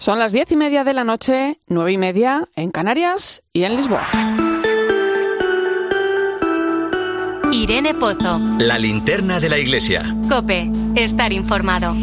Son las diez y media de la noche, nueve y media en Canarias y en Lisboa. Irene Pozo. La linterna de la iglesia. Cope, estar informado.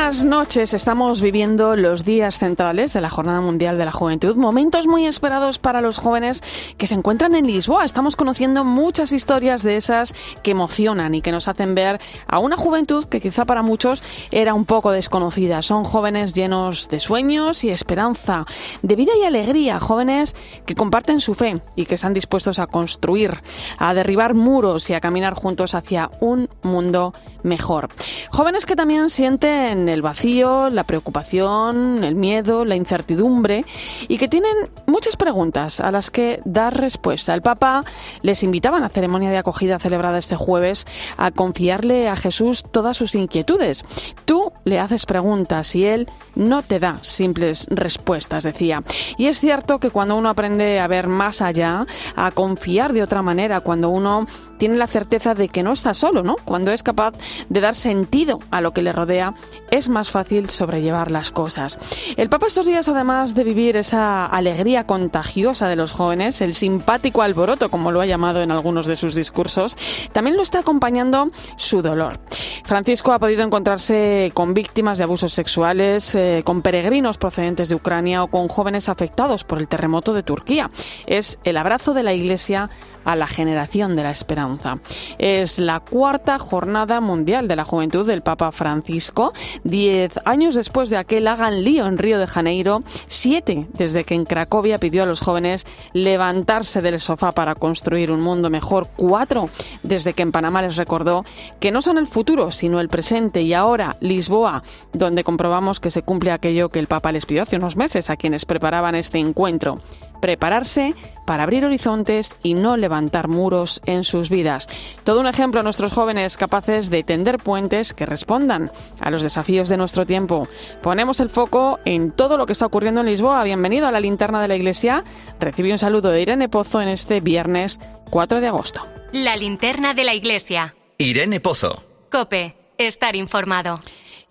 Buenas noches. Estamos viviendo los días centrales de la Jornada Mundial de la Juventud, momentos muy esperados para los jóvenes que se encuentran en Lisboa. Estamos conociendo muchas historias de esas que emocionan y que nos hacen ver a una juventud que quizá para muchos era un poco desconocida. Son jóvenes llenos de sueños y esperanza, de vida y alegría, jóvenes que comparten su fe y que están dispuestos a construir, a derribar muros y a caminar juntos hacia un mundo mejor. Jóvenes que también sienten el vacío, la preocupación, el miedo, la incertidumbre y que tienen muchas preguntas a las que dar respuesta. El Papa les invitaba en la ceremonia de acogida celebrada este jueves a confiarle a Jesús todas sus inquietudes. Tú le haces preguntas y él no te da simples respuestas, decía. Y es cierto que cuando uno aprende a ver más allá, a confiar de otra manera, cuando uno tiene la certeza de que no está solo, ¿no? Cuando es capaz de dar sentido a lo que le rodea, es más fácil sobrellevar las cosas. El Papa estos días, además de vivir esa alegría contagiosa de los jóvenes, el simpático alboroto, como lo ha llamado en algunos de sus discursos, también lo está acompañando su dolor. Francisco ha podido encontrarse con víctimas de abusos sexuales, eh, con peregrinos procedentes de Ucrania o con jóvenes afectados por el terremoto de Turquía. Es el abrazo de la Iglesia a la generación de la esperanza. Es la cuarta jornada mundial de la juventud del Papa Francisco, diez años después de aquel hagan lío en Río de Janeiro, siete desde que en Cracovia pidió a los jóvenes levantarse del sofá para construir un mundo mejor, cuatro desde que en Panamá les recordó que no son el futuro, sino el presente. Y ahora Lisboa, donde comprobamos que se cumple aquello que el Papa les pidió hace unos meses a quienes preparaban este encuentro prepararse para abrir horizontes y no levantar muros en sus vidas. Todo un ejemplo a nuestros jóvenes capaces de tender puentes que respondan a los desafíos de nuestro tiempo. Ponemos el foco en todo lo que está ocurriendo en Lisboa. Bienvenido a la linterna de la iglesia. Recibe un saludo de Irene Pozo en este viernes 4 de agosto. La linterna de la iglesia. Irene Pozo. Cope, estar informado.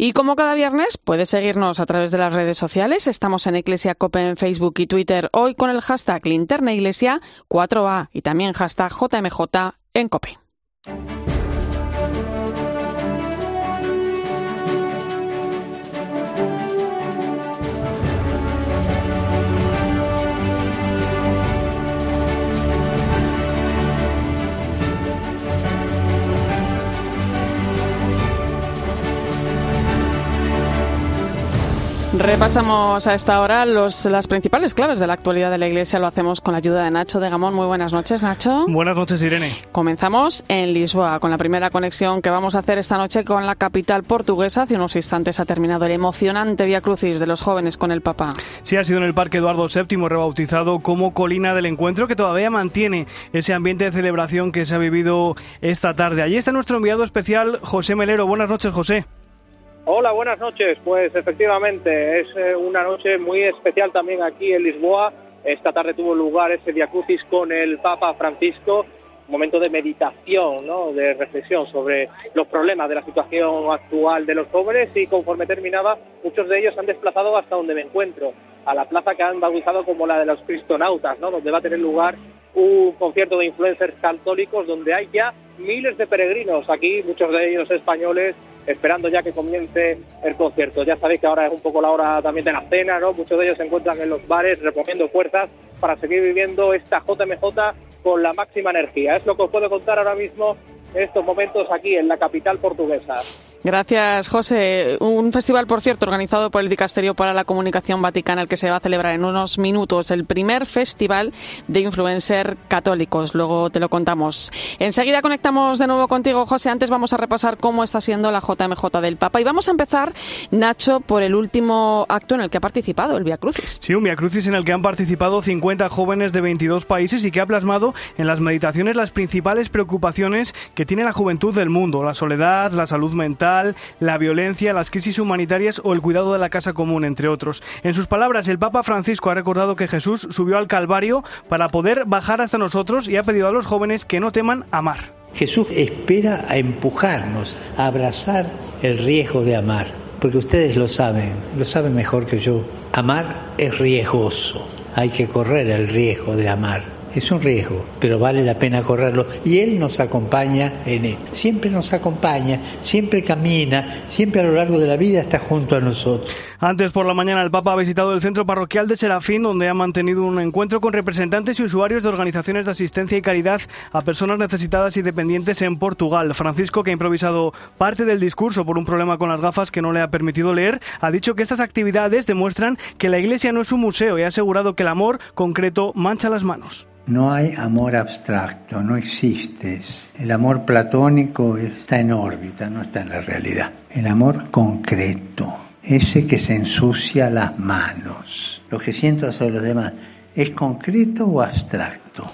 Y como cada viernes, puedes seguirnos a través de las redes sociales. Estamos en Iglesia Cope en Facebook y Twitter, hoy con el hashtag Linterna Iglesia 4A y también hashtag JMJ en Cope. Repasamos a esta hora los, las principales claves de la actualidad de la Iglesia. Lo hacemos con la ayuda de Nacho de Gamón. Muy buenas noches, Nacho. Buenas noches, Irene. Comenzamos en Lisboa con la primera conexión que vamos a hacer esta noche con la capital portuguesa. Hace unos instantes ha terminado el emocionante Via Crucis de los jóvenes con el Papa. Sí, ha sido en el Parque Eduardo VII, rebautizado como Colina del Encuentro, que todavía mantiene ese ambiente de celebración que se ha vivido esta tarde. Allí está nuestro enviado especial, José Melero. Buenas noches, José. Hola, buenas noches. Pues efectivamente es eh, una noche muy especial también aquí en Lisboa. Esta tarde tuvo lugar ese Via Crucis con el Papa Francisco, momento de meditación, ¿no? de reflexión sobre los problemas de la situación actual de los jóvenes y conforme terminaba, muchos de ellos han desplazado hasta donde me encuentro, a la plaza que han bautizado como la de los cristonautas, ¿no? donde va a tener lugar un concierto de influencers católicos donde hay ya miles de peregrinos aquí, muchos de ellos españoles, esperando ya que comience el concierto. Ya sabéis que ahora es un poco la hora también de la cena, ¿no? Muchos de ellos se encuentran en los bares reponiendo fuerzas para seguir viviendo esta JMJ con la máxima energía. Es lo que os puedo contar ahora mismo en estos momentos aquí en la capital portuguesa. Gracias, José. Un festival, por cierto, organizado por el Dicasterio para la Comunicación Vaticana, el que se va a celebrar en unos minutos, el primer festival de influencer católicos. Luego te lo contamos. Enseguida conectamos de nuevo contigo, José. Antes vamos a repasar cómo está siendo la JMJ del Papa. Y vamos a empezar, Nacho, por el último acto en el que ha participado, el Via Crucis. Sí, un Via Crucis en el que han participado 50 jóvenes de 22 países y que ha plasmado en las meditaciones las principales preocupaciones que tiene la juventud del mundo, la soledad, la salud mental, la violencia, las crisis humanitarias o el cuidado de la casa común, entre otros. En sus palabras, el Papa Francisco ha recordado que Jesús subió al Calvario para poder bajar hasta nosotros y ha pedido a los jóvenes que no teman amar. Jesús espera a empujarnos, a abrazar el riesgo de amar, porque ustedes lo saben, lo saben mejor que yo. Amar es riesgoso, hay que correr el riesgo de amar. Es un riesgo, pero vale la pena correrlo. Y Él nos acompaña en él. Siempre nos acompaña, siempre camina, siempre a lo largo de la vida está junto a nosotros. Antes por la mañana el Papa ha visitado el centro parroquial de Serafín, donde ha mantenido un encuentro con representantes y usuarios de organizaciones de asistencia y caridad a personas necesitadas y dependientes en Portugal. Francisco, que ha improvisado parte del discurso por un problema con las gafas que no le ha permitido leer, ha dicho que estas actividades demuestran que la Iglesia no es un museo y ha asegurado que el amor concreto mancha las manos. No hay amor abstracto, no existe. El amor platónico está en órbita, no está en la realidad. El amor concreto, ese que se ensucia las manos. Lo que siento hacia los demás, ¿es concreto o abstracto?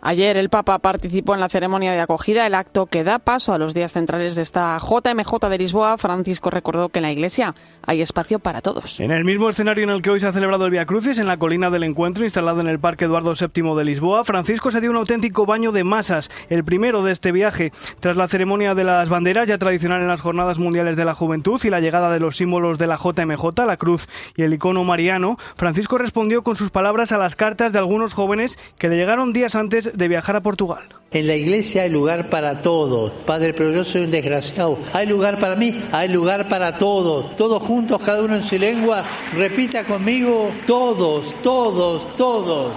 Ayer el Papa participó en la ceremonia de acogida, el acto que da paso a los días centrales de esta JMJ de Lisboa. Francisco recordó que en la iglesia hay espacio para todos. En el mismo escenario en el que hoy se ha celebrado el Via Crucis, en la colina del encuentro instalado en el Parque Eduardo VII de Lisboa, Francisco se dio un auténtico baño de masas, el primero de este viaje. Tras la ceremonia de las banderas, ya tradicional en las Jornadas Mundiales de la Juventud y la llegada de los símbolos de la JMJ, la cruz y el icono mariano, Francisco respondió con sus palabras a las cartas de algunos jóvenes que le llegaron días antes de viajar a Portugal. En la iglesia hay lugar para todos. Padre, pero yo soy un desgraciado. Hay lugar para mí, hay lugar para todos. Todos juntos, cada uno en su lengua. Repita conmigo, todos, todos, todos.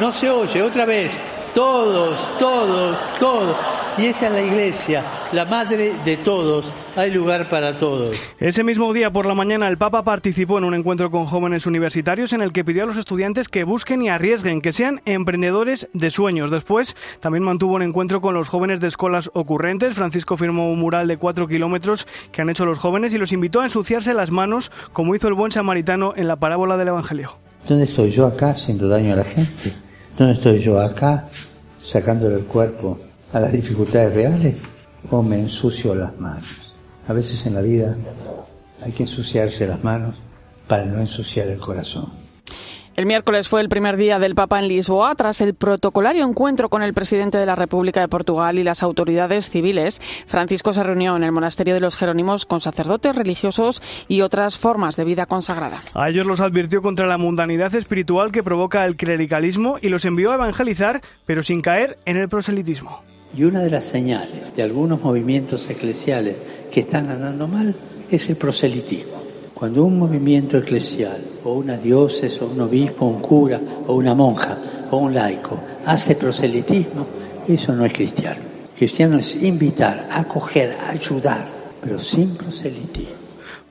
No se oye, otra vez. Todos, todos, todos. Y esa es la iglesia, la madre de todos. Hay lugar para todos. Ese mismo día por la mañana el Papa participó en un encuentro con jóvenes universitarios en el que pidió a los estudiantes que busquen y arriesguen, que sean emprendedores de sueños. Después también mantuvo un encuentro con los jóvenes de escuelas ocurrentes. Francisco firmó un mural de cuatro kilómetros que han hecho los jóvenes y los invitó a ensuciarse las manos como hizo el buen samaritano en la parábola del Evangelio. ¿Dónde estoy yo acá haciendo daño a la gente? ¿Dónde estoy yo acá sacándole el cuerpo a las dificultades reales o me ensucio las manos. A veces en la vida hay que ensuciarse las manos para no ensuciar el corazón. El miércoles fue el primer día del Papa en Lisboa. Tras el protocolario encuentro con el presidente de la República de Portugal y las autoridades civiles, Francisco se reunió en el monasterio de los Jerónimos con sacerdotes religiosos y otras formas de vida consagrada. A ellos los advirtió contra la mundanidad espiritual que provoca el clericalismo y los envió a evangelizar, pero sin caer en el proselitismo. Y una de las señales de algunos movimientos eclesiales que están andando mal es el proselitismo. Cuando un movimiento eclesial o una diócesis o un obispo, un cura o una monja o un laico hace proselitismo, eso no es cristiano. Cristiano es invitar, acoger, ayudar, pero sin proselitismo.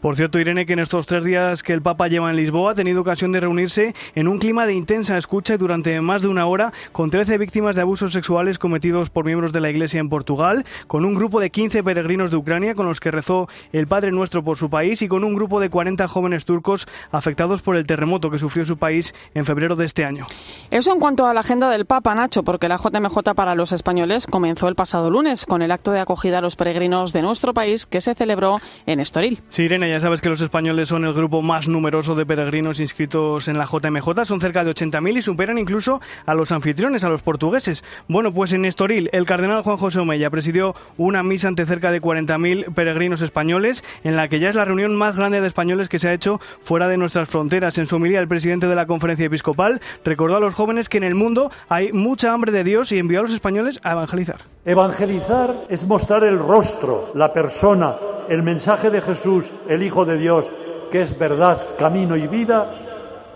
Por cierto, Irene, que en estos tres días que el Papa lleva en Lisboa ha tenido ocasión de reunirse en un clima de intensa escucha y durante más de una hora con 13 víctimas de abusos sexuales cometidos por miembros de la Iglesia en Portugal, con un grupo de 15 peregrinos de Ucrania con los que rezó el Padre Nuestro por su país y con un grupo de 40 jóvenes turcos afectados por el terremoto que sufrió su país en febrero de este año. Eso en cuanto a la agenda del Papa, Nacho, porque la JMJ para los españoles comenzó el pasado lunes con el acto de acogida a los peregrinos de nuestro país que se celebró en Estoril. Sí, Irene, ya sabes que los españoles son el grupo más numeroso de peregrinos inscritos en la JMJ, son cerca de 80.000 y superan incluso a los anfitriones, a los portugueses. Bueno, pues en Estoril, el cardenal Juan José Omeya presidió una misa ante cerca de 40.000 peregrinos españoles, en la que ya es la reunión más grande de españoles que se ha hecho fuera de nuestras fronteras. En su homilía, el presidente de la conferencia episcopal recordó a los jóvenes que en el mundo hay mucha hambre de Dios y envió a los españoles a evangelizar. Evangelizar es mostrar el rostro, la persona, el mensaje de Jesús, el Hijo de Dios, que es verdad, camino y vida,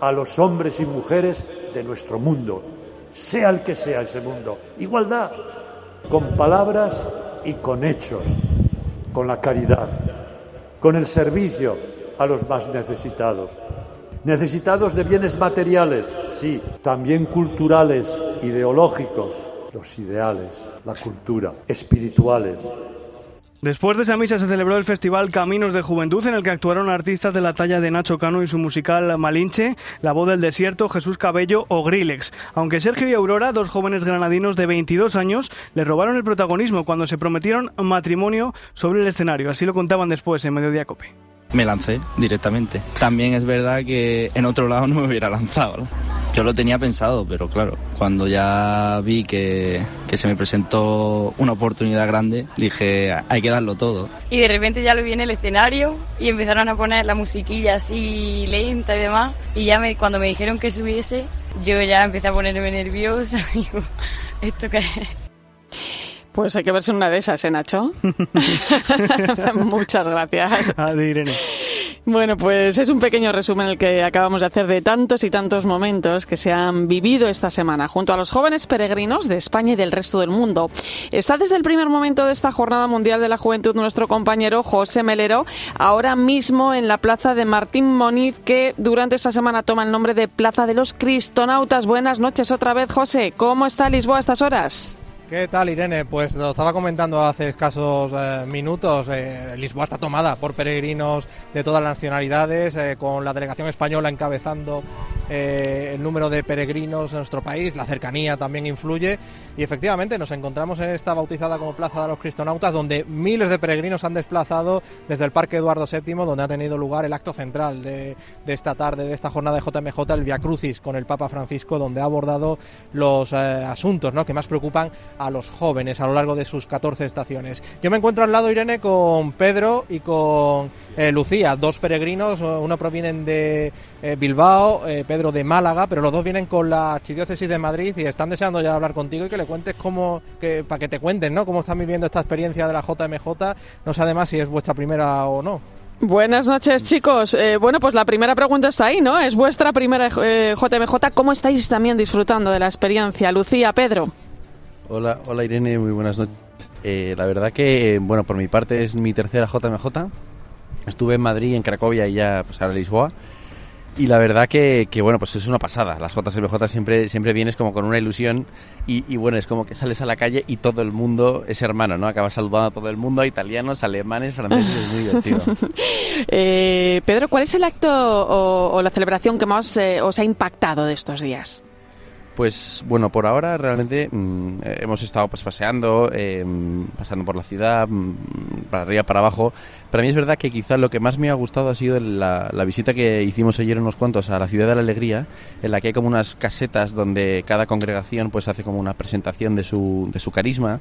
a los hombres y mujeres de nuestro mundo, sea el que sea ese mundo. Igualdad, con palabras y con hechos, con la caridad, con el servicio a los más necesitados. Necesitados de bienes materiales, sí, también culturales, ideológicos, los ideales, la cultura, espirituales. Después de esa misa se celebró el festival Caminos de Juventud en el que actuaron artistas de la talla de Nacho Cano y su musical Malinche, La Voz del Desierto, Jesús Cabello o Grillex. Aunque Sergio y Aurora, dos jóvenes granadinos de 22 años, le robaron el protagonismo cuando se prometieron matrimonio sobre el escenario. Así lo contaban después en Mediodía Cope. Me lancé directamente. También es verdad que en otro lado no me hubiera lanzado. Yo lo tenía pensado, pero claro, cuando ya vi que, que, se me presentó una oportunidad grande, dije, hay que darlo todo. Y de repente ya lo vi en el escenario y empezaron a poner la musiquilla así lenta y demás. Y ya me, cuando me dijeron que subiese, yo ya empecé a ponerme nerviosa. Digo, ¿esto qué es? Pues hay que verse una de esas, ¿eh, Nacho? Muchas gracias. Adi, Irene. Bueno, pues es un pequeño resumen el que acabamos de hacer de tantos y tantos momentos que se han vivido esta semana junto a los jóvenes peregrinos de España y del resto del mundo. Está desde el primer momento de esta Jornada Mundial de la Juventud nuestro compañero José Melero, ahora mismo en la plaza de Martín Moniz, que durante esta semana toma el nombre de Plaza de los Cristonautas. Buenas noches otra vez, José. ¿Cómo está Lisboa a estas horas? ¿Qué tal, Irene? Pues lo estaba comentando hace escasos eh, minutos. Eh, Lisboa está tomada por peregrinos de todas las nacionalidades, eh, con la delegación española encabezando el número de peregrinos en nuestro país. La cercanía también influye. Y efectivamente nos encontramos en esta bautizada como Plaza de los Cristonautas, donde miles de peregrinos han desplazado desde el Parque Eduardo VII, donde ha tenido lugar el acto central de, de esta tarde, de esta jornada de JMJ, el Via Crucis, con el Papa Francisco, donde ha abordado los asuntos que más preocupan a los jóvenes a lo largo de sus 14 estaciones. Yo me encuentro al lado, Irene, con Pedro y con eh, Lucía, dos peregrinos, uno provienen de eh, Bilbao, eh, Pedro de Málaga, pero los dos vienen con la Archidiócesis de Madrid y están deseando ya hablar contigo y que le cuentes cómo, que, para que te cuenten, ¿no? Cómo están viviendo esta experiencia de la JMJ, no sé además si es vuestra primera o no. Buenas noches, chicos. Bueno, pues la primera pregunta está ahí, ¿no? Es vuestra primera JMJ. ¿Cómo estáis también disfrutando de la experiencia? Lucía, Pedro. Hola, hola Irene, muy buenas noches. Eh, la verdad que, bueno, por mi parte es mi tercera JMJ. Estuve en Madrid, en Cracovia y ya pues ahora en Lisboa. Y la verdad que, que, bueno, pues es una pasada. Las JMJ siempre, siempre vienes como con una ilusión y, bueno, es como que sales a la calle y todo el mundo es hermano, ¿no? Acabas saludando a todo el mundo, italianos, alemanes, franceses, es muy divertido. eh, Pedro, ¿cuál es el acto o, o la celebración que más eh, os ha impactado de estos días? Pues bueno, por ahora realmente mmm, hemos estado pues paseando, eh, pasando por la ciudad, mmm, para arriba, para abajo. Para mí es verdad que quizás lo que más me ha gustado ha sido la, la, visita que hicimos ayer unos cuantos a la Ciudad de la Alegría, en la que hay como unas casetas donde cada congregación pues hace como una presentación de su, de su carisma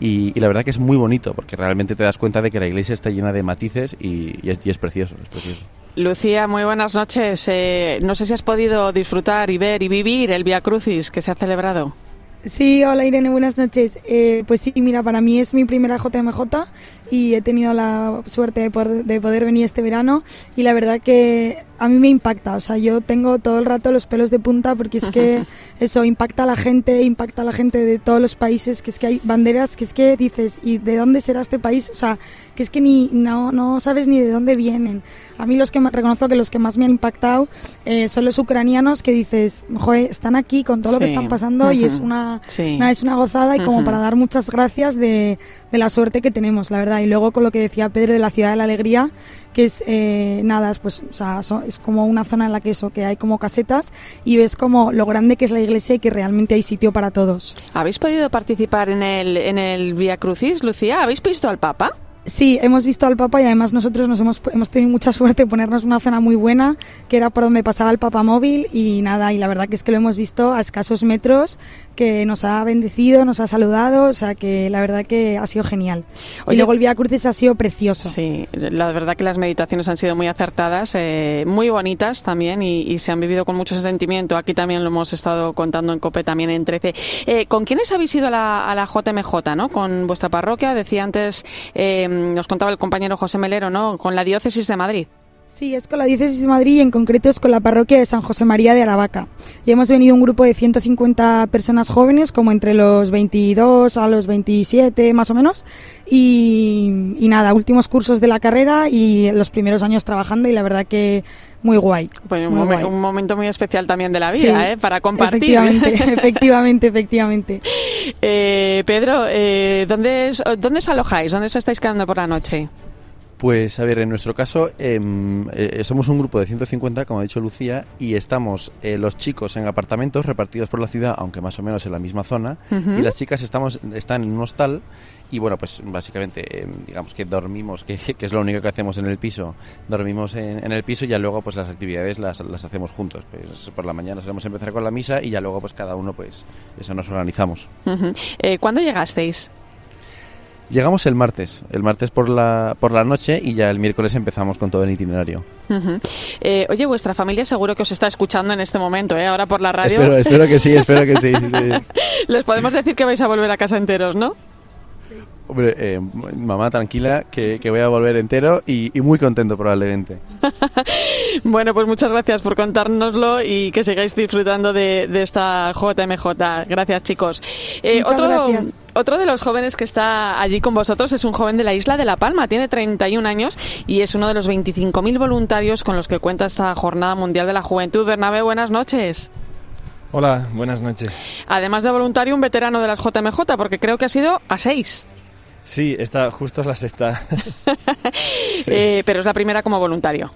y, la verdad que es muy bonito porque realmente te das cuenta de que la iglesia está llena de matices y, y, es, y es, precioso, es precioso. Lucía, muy buenas noches. Eh, no sé si has podido disfrutar y ver y vivir el Via Crucis que se ha celebrado. Sí, hola Irene, buenas noches. Eh, pues sí, mira, para mí es mi primera JMJ y he tenido la suerte de poder, de poder, venir este verano y la verdad que a mí me impacta, o sea, yo tengo todo el rato los pelos de punta porque es que eso impacta a la gente, impacta a la gente de todos los países, que es que hay banderas que es que dices, ¿y de dónde será este país? O sea, que es que ni no, no sabes ni de dónde vienen. A mí los que reconozco que los que más me han impactado eh, son los ucranianos que dices, joder, están aquí con todo lo que están pasando y es una, sí. es una gozada y como uh -huh. para dar muchas gracias de, de la suerte que tenemos, la verdad. Y luego con lo que decía Pedro de la Ciudad de la Alegría, que es eh, nada, pues o sea, so, es como una zona en la que eso, que hay como casetas y ves como lo grande que es la iglesia y que realmente hay sitio para todos. ¿Habéis podido participar en el, en el Via Crucis, Lucía? ¿Habéis visto al Papa? Sí, hemos visto al Papa y además nosotros nos hemos, hemos tenido mucha suerte de ponernos una zona muy buena, que era por donde pasaba el Papa móvil y nada, y la verdad que es que lo hemos visto a escasos metros, que nos ha bendecido, nos ha saludado, o sea que la verdad que ha sido genial. Oye, y luego el Via Crucis ha sido precioso. Sí, la verdad que las meditaciones han sido muy acertadas, eh, muy bonitas también y, y, se han vivido con mucho sentimiento. Aquí también lo hemos estado contando en COPE también en 13. Eh, ¿Con quiénes habéis ido a la, a la JMJ, no? Con vuestra parroquia, decía antes... Eh, nos contaba el compañero José Melero, ¿no? Con la diócesis de Madrid. Sí, es con la diócesis de Madrid y en concreto es con la parroquia de San José María de Aravaca. Y hemos venido un grupo de 150 personas jóvenes, como entre los 22 a los 27 más o menos. Y, y nada, últimos cursos de la carrera y los primeros años trabajando y la verdad que muy guay. Pues un, muy momen- guay. un momento muy especial también de la vida, Sí, ¿eh? Para compartir. Efectivamente, efectivamente, efectivamente. Eh, Pedro, eh, ¿dónde, es- ¿dónde os alojáis? ¿Dónde os estáis quedando por la noche? Pues a ver, en nuestro caso em, eh, somos un grupo de 150, como ha dicho Lucía, y estamos eh, los chicos en apartamentos repartidos por la ciudad, aunque más o menos en la misma zona, y las chicas estamos están en un hostal y bueno, pues básicamente em, digamos que dormimos, que, que es lo único que hacemos en el piso, dormimos en, en el piso y ya luego pues las actividades las, las hacemos juntos. Pues por la mañana solemos empezar con la misa y ya luego pues cada uno pues eso nos organizamos. Eh, ¿Cuándo llegasteis? Llegamos el martes, el martes por la, por la noche y ya el miércoles empezamos con todo el itinerario. Ujú. Eh, oye, vuestra familia seguro que os está escuchando en este momento, ¿eh? Ahora por la radio. Espero, espero que sí, espero que sí. sí, sí. Les podemos decir que vais a volver a casa enteros, ¿no? Hombre, eh, mamá, tranquila, que, que voy a volver entero y, y muy contento probablemente. Bueno, pues muchas gracias por contárnoslo y que sigáis disfrutando de, de esta JMJ. Gracias, chicos. Eh, Muchas otro, gracias. Otro de los jóvenes que está allí con vosotros es un joven de la isla de La Palma. Tiene 31 años y es uno de los 25.000 voluntarios con los que cuenta esta Jornada Mundial de la Juventud. Bernabé, buenas noches. Hola, buenas noches. Además de voluntario, un veterano de las JMJ, porque creo que ha sido a seis. Sí, esta justo es la sexta. Sí. Eh, pero es la primera como voluntario.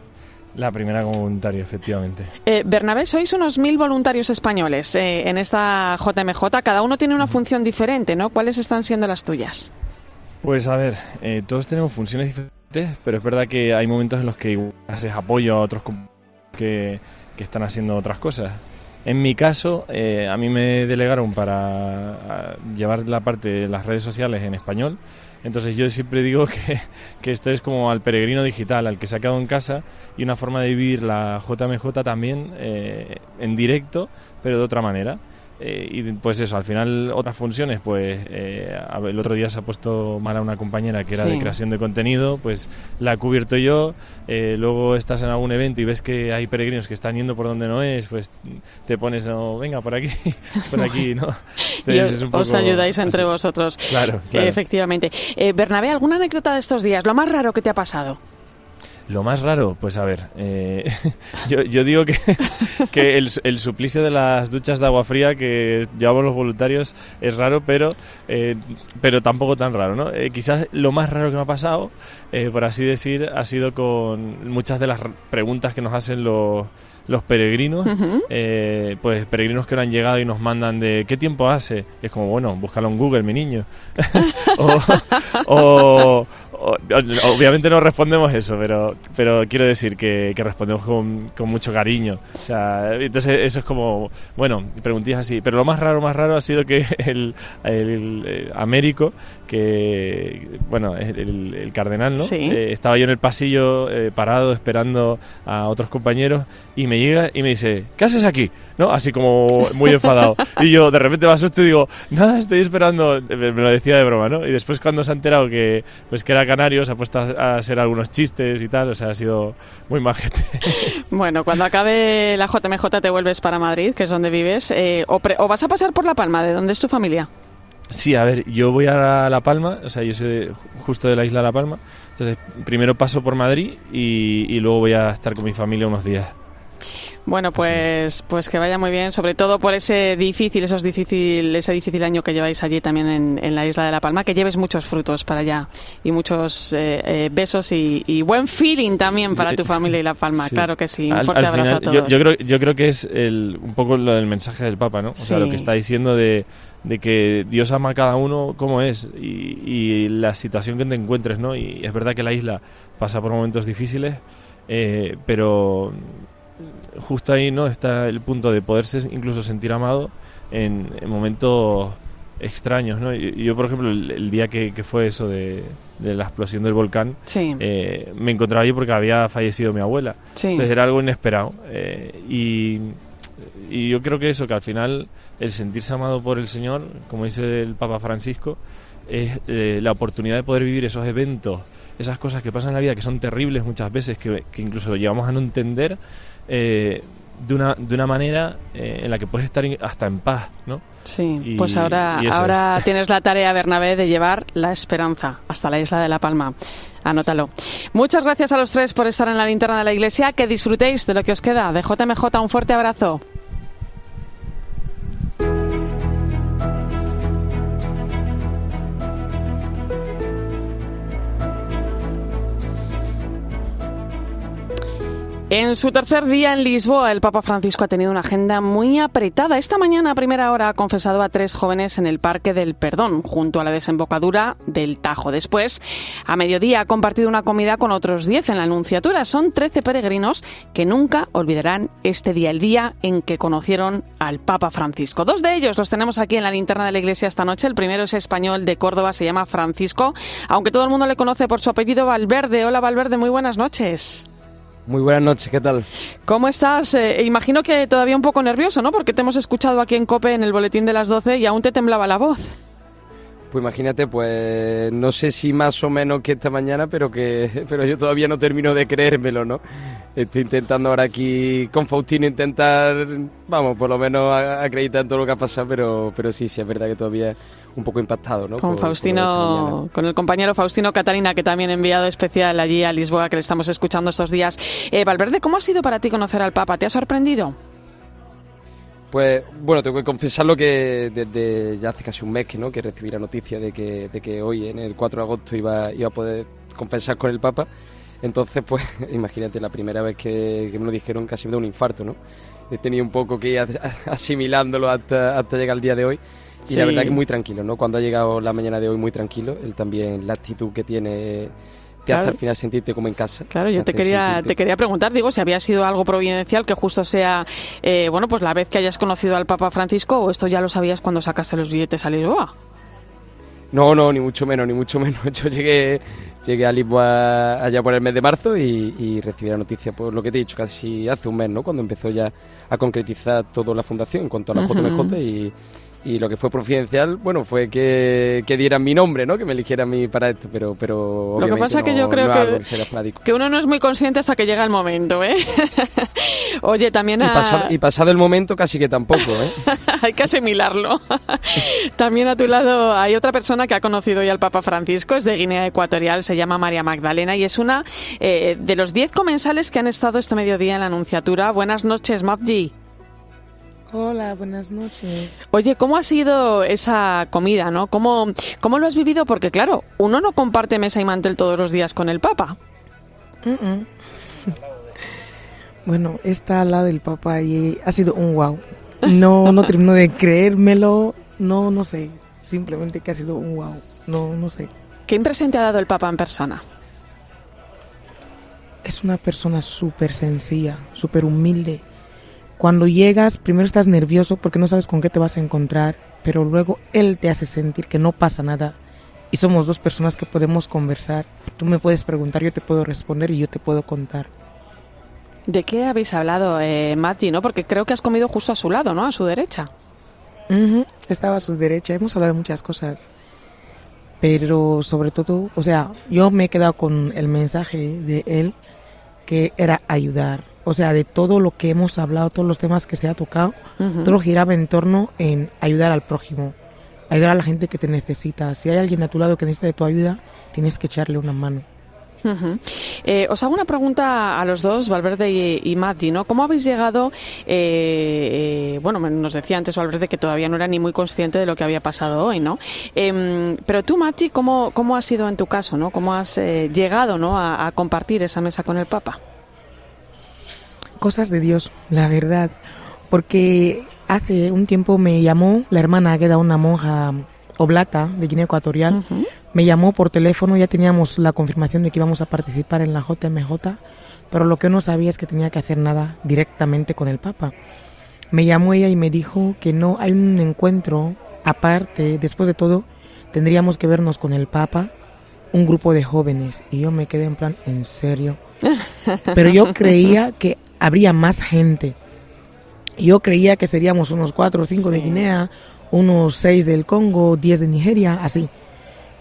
La primera como voluntario, efectivamente. Eh, Bernabé, sois unos mil voluntarios españoles eh, en esta JMJ. Cada uno tiene una función diferente, ¿no? ¿Cuáles están siendo las tuyas? Pues a ver, eh, todos tenemos funciones diferentes, pero es verdad que hay momentos en los que igual haces apoyo a otros que, que están haciendo otras cosas. En mi caso, eh, a mí me delegaron para a, llevar la parte de las redes sociales en español. Entonces yo siempre digo que, que esto es como al peregrino digital, al que se ha quedado en casa y una forma de vivir la JMJ también eh, en directo, pero de otra manera. Eh, y pues eso, al final otras funciones, pues eh, el otro día se ha puesto mal a una compañera que era Sí. de creación de contenido, pues la he cubierto yo, eh, luego estás en algún evento y ves que hay peregrinos que están yendo por donde no es, pues te pones, no, venga, por aquí, por aquí, ¿no? Entonces os, es un os poco ayudáis entre así. vosotros. Claro, claro. Efectivamente. Eh, Bernabé, ¿alguna anécdota de estos días? Lo más raro que te ha pasado. Lo más raro, pues a ver, eh, yo, yo digo que, que el, el suplicio de las duchas de agua fría que llevamos los voluntarios es raro, pero, eh, pero tampoco tan raro, ¿no? Eh, quizás lo más raro que me ha pasado, eh, por así decir, ha sido con muchas de las preguntas que nos hacen los, los peregrinos, eh, pues peregrinos que no han llegado y nos mandan de ¿qué tiempo hace? Y es como, bueno, búscalo en Google, mi niño. o- obviamente no respondemos eso, pero, pero quiero decir que, que respondemos con, con mucho cariño. O sea, entonces eso es como, bueno, preguntillas así. Pero lo más raro, más raro ha sido que el, el, eh, Américo, que, bueno, el, el- el cardenal, ¿no? Sí. Eh, estaba yo en el pasillo eh, parado esperando a otros compañeros y me llega y me dice, ¿qué haces aquí? ¿No? Así como muy enfadado. y yo de repente me asusto y digo, nada, estoy esperando. Me me lo decía de broma, ¿no? Y después cuando se ha enterado que, pues, que era canario, se ha puesto a, hacer algunos chistes y tal. O sea, ha sido muy majete. Bueno, cuando acabe la JMJ te vuelves para Madrid, que es donde vives, eh, o, pre- o vas a pasar por La Palma, ¿de dónde es tu familia? Sí, a ver, yo voy a La Palma, o sea, yo soy de- justo de la isla de La Palma. Entonces, primero paso por Madrid y, y luego voy a estar con mi familia unos días. Bueno, pues, pues que vaya muy bien, sobre todo por ese difícil, esos difícil, ese difícil año que lleváis allí también en, en la isla de La Palma, que lleves muchos frutos para allá y muchos eh, eh, besos y, y buen feeling también para tu familia y La Palma, Sí. claro que sí. Un fuerte al abrazo final, a todos. Yo, creo, yo creo que es el, un poco lo del mensaje del Papa, ¿no? O sea, lo que está diciendo de, de que Dios ama a cada uno como es y, y la situación que te encuentres, ¿no? Y es verdad que la isla pasa por momentos difíciles, eh, pero justo ahí, ¿no? Está el punto de poderse incluso sentir amado en, en momentos extraños, ¿no? Yo, por ejemplo, el, el día que, que fue eso de, de la explosión del volcán, Sí. eh, me encontraba allí porque había fallecido mi abuela. Sí. Entonces era algo inesperado. eh, y, Y yo creo que eso, que al final el sentirse amado por el Señor, como dice el Papa Francisco, es eh, la oportunidad de poder vivir esos eventos, esas cosas que pasan en la vida que son terribles muchas veces, que, que incluso lo llevamos a no entender, eh, de una, de una manera eh, en la que puedes estar hasta en paz, ¿no? Sí, pues ahora, ahora tienes la tarea, Bernabé, de llevar la esperanza hasta la isla de La Palma. Anótalo. Muchas gracias a los tres por estar en la linterna de la iglesia. Que disfrutéis de lo que os queda. De JMJ, un fuerte abrazo. En su tercer día en Lisboa, el Papa Francisco ha tenido una agenda muy apretada. Esta mañana a primera hora ha confesado a tres jóvenes en el Parque del Perdón, junto a la desembocadura del Tajo. Después, a mediodía, ha compartido una comida con otros diez en la Anunciatura. Son trece peregrinos que nunca olvidarán este día, el día en que conocieron al Papa Francisco. Dos de ellos los tenemos aquí en la linterna de la iglesia esta noche. El primero es español de Córdoba, se llama Francisco, aunque todo el mundo le conoce por su apellido Valverde. Hola Valverde, muy buenas noches. Muy buenas noches, ¿qué tal? ¿Cómo estás? Eh, imagino que todavía un poco nervioso, ¿no? Porque te hemos escuchado aquí en COPE en el boletín de las 12 y aún te temblaba la voz. Pues imagínate, pues no sé si más o menos que esta mañana, pero que pero yo todavía no termino de creérmelo, ¿no? Estoy intentando ahora aquí con Faustino intentar, vamos, por lo menos acreditar todo lo que ha pasado, pero pero sí, sí es verdad que todavía un poco impactado, ¿no? Con Faustino, con el compañero Faustino Catalina, que también ha enviado especial allí a Lisboa, que le estamos escuchando estos días. Eh, Valverde, ¿cómo ha sido para ti conocer al Papa? ¿Te ha sorprendido? Pues bueno, tengo que confesarlo que desde ya hace casi un mes que, ¿no? que recibí la noticia de que, de que hoy, en el 4 de agosto, iba, iba a poder confesar con el Papa. Entonces, pues imagínate, la primera vez que, me lo dijeron casi me da un infarto, ¿no? He tenido un poco que ir asimilándolo hasta, hasta llegar al día de hoy. Y la verdad que muy tranquilo, ¿no? Cuando ha llegado la mañana de hoy muy tranquilo, él también, la actitud que tiene te hace al final sentirte como en casa. Claro, yo te, quería, te quería preguntar, digo, si había sido algo providencial que justo sea, eh, bueno, pues la vez que hayas conocido al Papa Francisco o esto ya lo sabías cuando sacaste los billetes a Lisboa. No, no, ni mucho menos, ni mucho menos. Yo llegué, llegué a Lisboa allá por el mes de marzo y, recibí la noticia, por lo que te he dicho, casi hace un mes, ¿no? Cuando empezó ya a concretizar toda la fundación en cuanto a la JMJ y y lo que fue providencial, bueno, fue que, que dieran mi nombre, ¿no? Que me eligieran a mí para esto, pero, pero Lo que pasa es que yo creo que, que, uno no es muy consciente hasta que llega el momento, ¿eh? Oye, también ha... y, pasado, el momento casi que tampoco, ¿eh? hay que asimilarlo. también a tu lado hay otra persona que ha conocido ya al Papa Francisco, es de Guinea Ecuatorial, se llama María Magdalena y es una eh, de los diez comensales que han estado este mediodía en la Anunciatura. Buenas noches, Mapji. Hola, buenas noches. Oye, ¿cómo ha sido esa comida, no? ¿Cómo, ¿Cómo lo has vivido? Porque claro, uno no comparte mesa y mantel todos los días con el Papa. bueno, está al lado del Papa y ha sido un wow. No, no termino de creérmelo, no, no sé. Simplemente que ha sido un wow. No, no sé. ¿Qué impresión te ha dado el Papa en persona? Es una persona súper sencilla, súper humilde cuando llegas, primero estás nervioso porque no sabes con qué te vas a encontrar, pero luego él te hace sentir que no pasa nada y somos dos personas que podemos conversar. Tú me puedes preguntar, yo te puedo responder y yo te puedo contar. ¿De qué habéis hablado, eh, Mati? ¿no? Porque creo que has comido justo a su lado, ¿no? A su derecha. Estaba a su derecha. Hemos hablado de muchas cosas. Pero sobre todo, o sea, yo me he quedado con el mensaje de él que era ayudar o sea, de todo lo que hemos hablado, todos los temas que se ha tocado, todo giraba en torno en ayudar al prójimo, ayudar a la gente que te necesita. Si hay alguien a tu lado que necesita de tu ayuda, tienes que echarle una mano. Eh, os hago una pregunta a los dos, Valverde y, y Mati, ¿no? ¿Cómo habéis llegado? Eh, eh, bueno, nos decía antes Valverde que todavía no era ni muy consciente de lo que había pasado hoy, ¿no? Em, pero tú, Mati, ¿cómo, ¿cómo ha sido en tu caso, ¿no? ¿Cómo has llegado, ¿no? a compartir esa mesa con el Papa? Cosas de Dios, la verdad. Porque hace un tiempo me llamó la hermana, que era una monja oblata de Guinea Ecuatorial, me llamó por teléfono, ya teníamos la confirmación de que íbamos a participar en la JMJ, pero lo que no sabía es que tenía que hacer nada directamente con el Papa. Me llamó ella y me dijo que no hay un encuentro aparte, después de todo, tendríamos que vernos con el Papa, un grupo de jóvenes, y yo me quedé en plan, ¿en serio? Pero yo creía que habría más gente. Yo creía que seríamos unos cuatro o cinco de Guinea, unos seis del Congo, diez de Nigeria, así.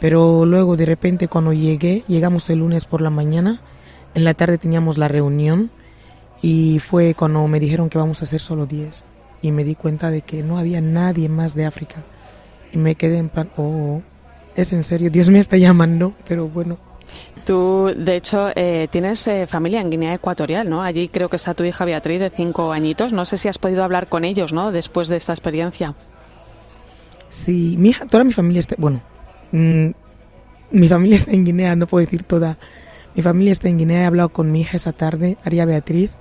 Pero luego de repente cuando llegué, llegamos el lunes por la mañana, en la tarde teníamos la reunión y fue cuando me dijeron que vamos a ser solo 10 y me di cuenta de que no había nadie más de África y me quedé en plan, oh, es en serio, Dios me está llamando, pero bueno. Tú, de hecho, eh, tienes eh, familia en Guinea Ecuatorial, ¿no? Allí creo que está tu hija Beatriz de cinco añitos. No sé si has podido hablar con ellos, ¿no? Después de esta experiencia. Sí, mi hija, toda mi familia está, bueno, mm, mi familia está en Guinea, no puedo decir toda. Mi familia está en Guinea, he hablado con mi hija esa tarde, Aria Beatriz,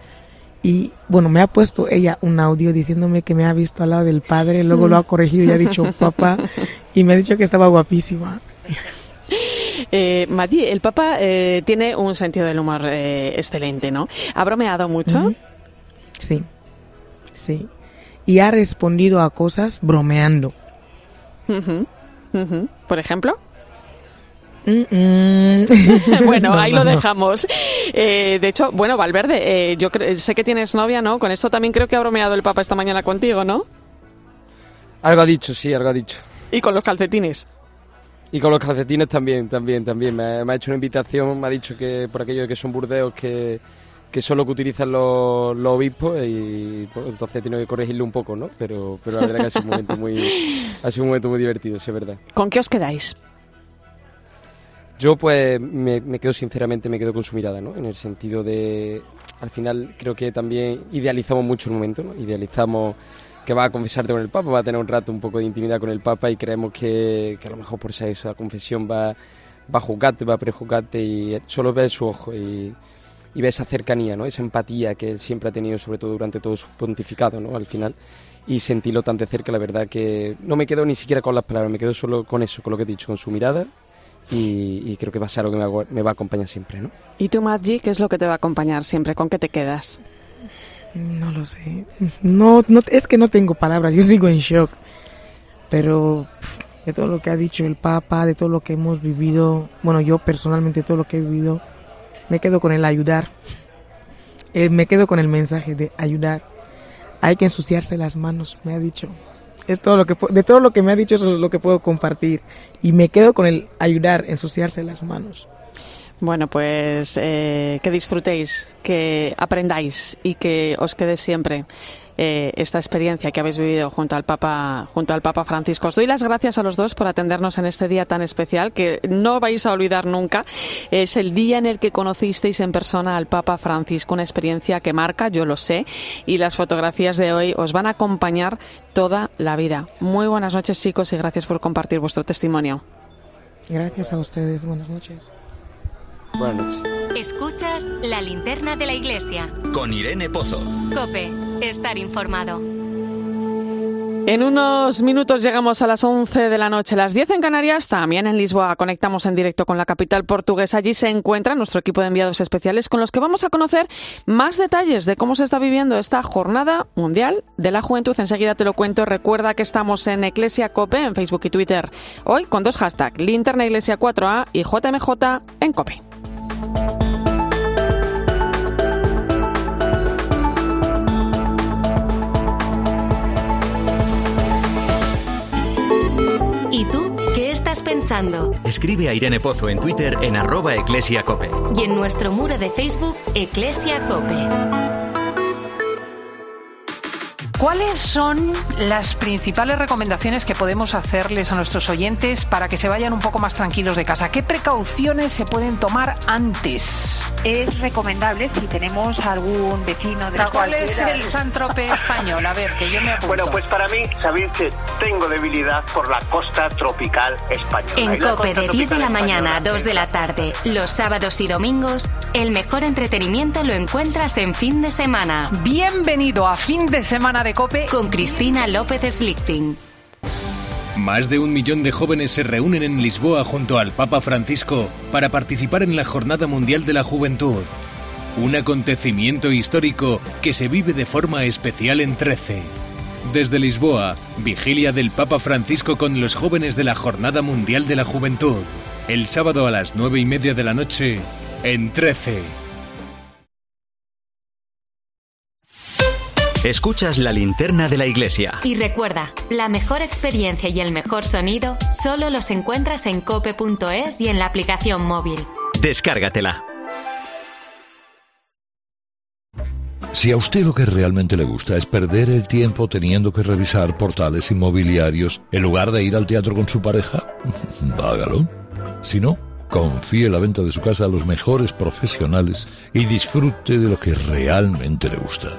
y bueno, me ha puesto ella un audio diciéndome que me ha visto al lado del padre, luego lo ha corregido y ha dicho papá, y me ha dicho que estaba guapísima. Eh, Maggi, el Papa eh, tiene un sentido del humor eh, excelente, ¿no? ¿Ha bromeado mucho? Sí, sí. Y ha respondido a cosas bromeando. ¿Por ejemplo? Mm, bueno, No, ahí no, lo no. dejamos. Eh, de hecho, bueno, Valverde, eh, yo sé que tienes novia, ¿no? Con esto también creo que ha bromeado el Papa esta mañana contigo, ¿no? Algo ha dicho, sí, algo ha dicho. Y con los calcetines. Y con los calcetines también, también, también. Me, ha- me ha hecho una invitación, me ha dicho que por aquello de que son burdeos que, que son lo que utilizan los, los obispos y pues, entonces tenido que corregirlo un poco, ¿no? Pero, pero la verdad que ha sido un momento muy, ha sido un momento muy divertido, sí, es verdad. ¿Con qué os quedáis? Yo pues me, me quedo sinceramente, me quedo con su mirada, ¿no? En el sentido de, al final creo que también idealizamos mucho el momento, ¿no? Idealizamos que va a confesarte con el Papa, va a tener un rato un poco de intimidad con el Papa y creemos que, que a lo mejor por ser esa confesión va, va a juzgarte, va a prejuzgarte y solo ves su ojo y, y ves esa cercanía, ¿no? Esa empatía que él siempre ha tenido, sobre todo durante todo su pontificado, ¿no? Al final. Y sentirlo tan de cerca, la verdad que no me quedo ni siquiera con las palabras, me quedo solo con eso, con lo que he dicho, con su mirada y, y creo que va a ser algo que me me va a acompañar siempre, ¿no? ¿Y tú, Maggi, qué es lo que te va a acompañar siempre? ¿Con qué te quedas? No lo sé. No, no, es que no tengo palabras, yo sigo en shock. Pero de todo lo que ha dicho el Papa, de todo lo que hemos vivido, bueno, yo personalmente todo lo que he vivido, me quedo con el ayudar. Eh, me quedo con el mensaje de ayudar. Hay que ensuciarse las manos, me ha dicho. Es todo lo que de todo lo que me ha dicho eso es lo que puedo compartir y me quedo con el ayudar, ensuciarse las manos. Bueno, pues eh, que disfrutéis, que aprendáis y que os quede siempre eh, esta experiencia que habéis vivido junto al Papa, junto al Papa Francisco. Os doy las gracias a los dos por atendernos en este día tan especial que no vais a olvidar nunca. Es el día en el que conocisteis en persona al Papa Francisco, una experiencia que marca, yo lo sé, y las fotografías de hoy os van a acompañar toda la vida. Muy buenas noches, chicos, y gracias por compartir vuestro testimonio. Gracias a ustedes. Buenas noches. Buenas noches. Escuchas la linterna de la iglesia. Con Irene Pozo. Cope, estar informado. En unos minutos llegamos a las 11 de la noche, las 10 en Canarias, también en Lisboa. Conectamos en directo con la capital portuguesa. Allí se encuentra nuestro equipo de enviados especiales con los que vamos a conocer más detalles de cómo se está viviendo esta jornada mundial de la juventud. Enseguida te lo cuento. Recuerda que estamos en Eclesia Cope en Facebook y Twitter. Hoy con dos hashtags, Linterna Iglesia 4A y JMJ en Cope. ¿Y tú qué estás pensando? Escribe a Irene Pozo en Twitter en arroba eclesiacope. Y en nuestro muro de Facebook, Eclesia Cope. ¿Cuáles son las principales recomendaciones que podemos hacerles a nuestros oyentes para que se vayan un poco más tranquilos de casa? ¿Qué precauciones se pueden tomar antes? Es recomendable si tenemos algún vecino de ¿Cuál es el Santrope español? A ver, que yo me apunto. Bueno, pues para mí, sabéis que tengo debilidad por la costa tropical española. En Cope de 10 de la mañana a española 2 de la tarde, los sábados y domingos, el mejor entretenimiento lo encuentras en fin de semana. Bienvenido a fin de semana de Cope con Cristina López Slichting. Más de un millón de jóvenes se reúnen en Lisboa junto al Papa Francisco para participar en la Jornada Mundial de la Juventud. Un acontecimiento histórico que se vive de forma especial en 13. Desde Lisboa, vigilia del Papa Francisco con los jóvenes de la Jornada Mundial de la Juventud. El sábado a las nueve y media de la noche, en 13. Escuchas la linterna de la iglesia. Y recuerda, la mejor experiencia y el mejor sonido solo los encuentras en cope.es y en la aplicación móvil. Descárgatela. Si a usted lo que realmente le gusta es perder el tiempo teniendo que revisar portales inmobiliarios en lugar de ir al teatro con su pareja, hágalo. Si no, confíe la venta de su casa a los mejores profesionales y disfrute de lo que realmente le gusta.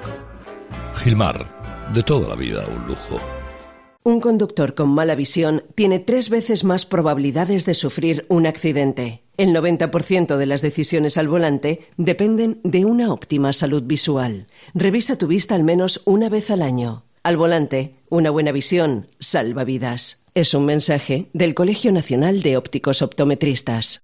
Gilmar, de toda la vida un lujo. Un conductor con mala visión tiene tres veces más probabilidades de sufrir un accidente. El 90% de las decisiones al volante dependen de una óptima salud visual. Revisa tu vista al menos una vez al año. Al volante, una buena visión salva vidas. Es un mensaje del Colegio Nacional de Ópticos Optometristas.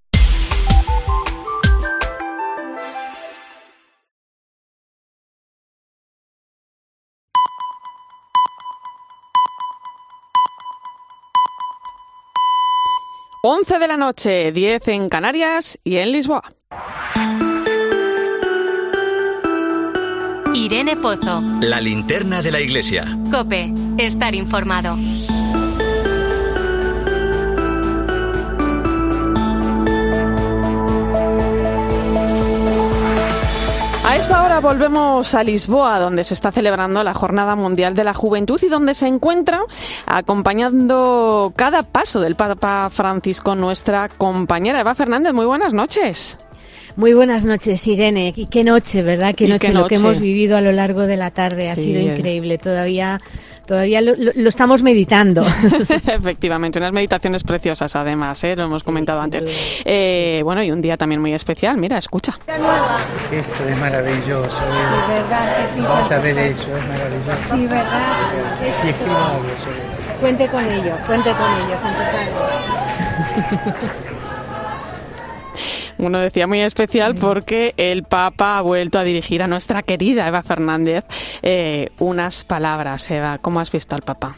Once de la noche, 10 en Canarias y en Lisboa. Irene Pozo. La linterna de la iglesia. Cope. Estar informado. A esta hora volvemos a Lisboa, donde se está celebrando la Jornada Mundial de la Juventud y donde se encuentra acompañando cada paso del Papa Francisco nuestra compañera Eva Fernández. Muy buenas noches. Muy buenas noches, Irene. Y qué noche, ¿verdad? Qué noche, qué lo que hemos vivido a lo largo de la tarde. Ha Sí, sido eh. increíble. Todavía, todavía lo, lo- lo estamos meditando. Efectivamente, unas meditaciones preciosas además, ¿eh? lo hemos comentado antes. Eh, bueno, y un día también muy especial, mira, escucha. Esto es maravilloso. Sí, verdad que sí, Vamos a ver eso, es maravilloso. Sí, verdad. Cuente con ello, cuente con ello, Santo Padre. Uno decía muy especial porque el Papa ha vuelto a dirigir a nuestra querida Eva Fernández eh, unas palabras. Eva, ¿cómo has visto al Papa?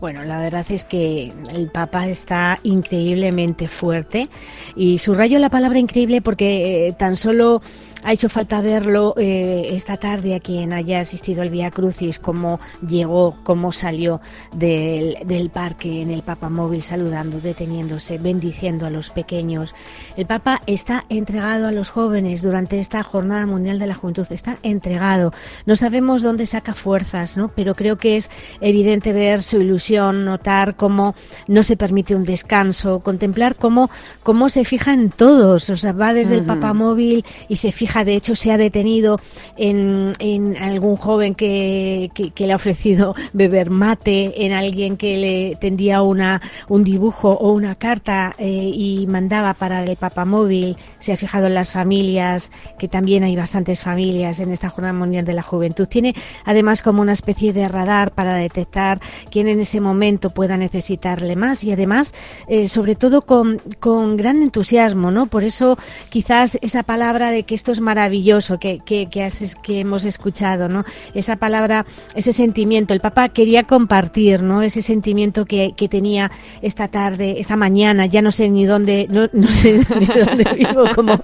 Bueno, la verdad es que el Papa está increíblemente fuerte y subrayo la palabra increíble porque eh, tan solo ha hecho falta verlo eh, esta tarde a quien haya asistido al Vía Crucis, cómo llegó, cómo salió del, del parque en el Papa móvil saludando, deteniéndose, bendiciendo a los pequeños. El Papa está entregado a los jóvenes durante esta Jornada Mundial de la Juventud, está entregado. No sabemos dónde saca fuerzas, ¿no? pero creo que es evidente ver su ilusión, notar cómo no se permite un descanso, contemplar cómo, cómo se fija en todos, o sea, va desde el. Papa móvil y se fija, de hecho se ha detenido en, en algún joven que, que- le ha ofrecido beber mate, en alguien que le tendía una, un dibujo o una carta eh, y mandaba para el Papa móvil, se ha fijado en las familias, que también hay bastantes familias en esta Jornada Mundial de la Juventud. Tiene además como una especie de radar para detectar quién en ese momento pueda necesitarle más y además, eh, sobre todo con, con gran entusiasmo, ¿no? Por eso quizás esa palabra de que esto es maravilloso que, que, que, has- que hemos escuchado, ¿no? Esa palabra, ese sentimiento. El Papa quería compartir, ¿no? Ese sentimiento que, que tenía esta tarde, esta mañana, ya no sé ni dónde, no, no sé ni dónde vivo, como,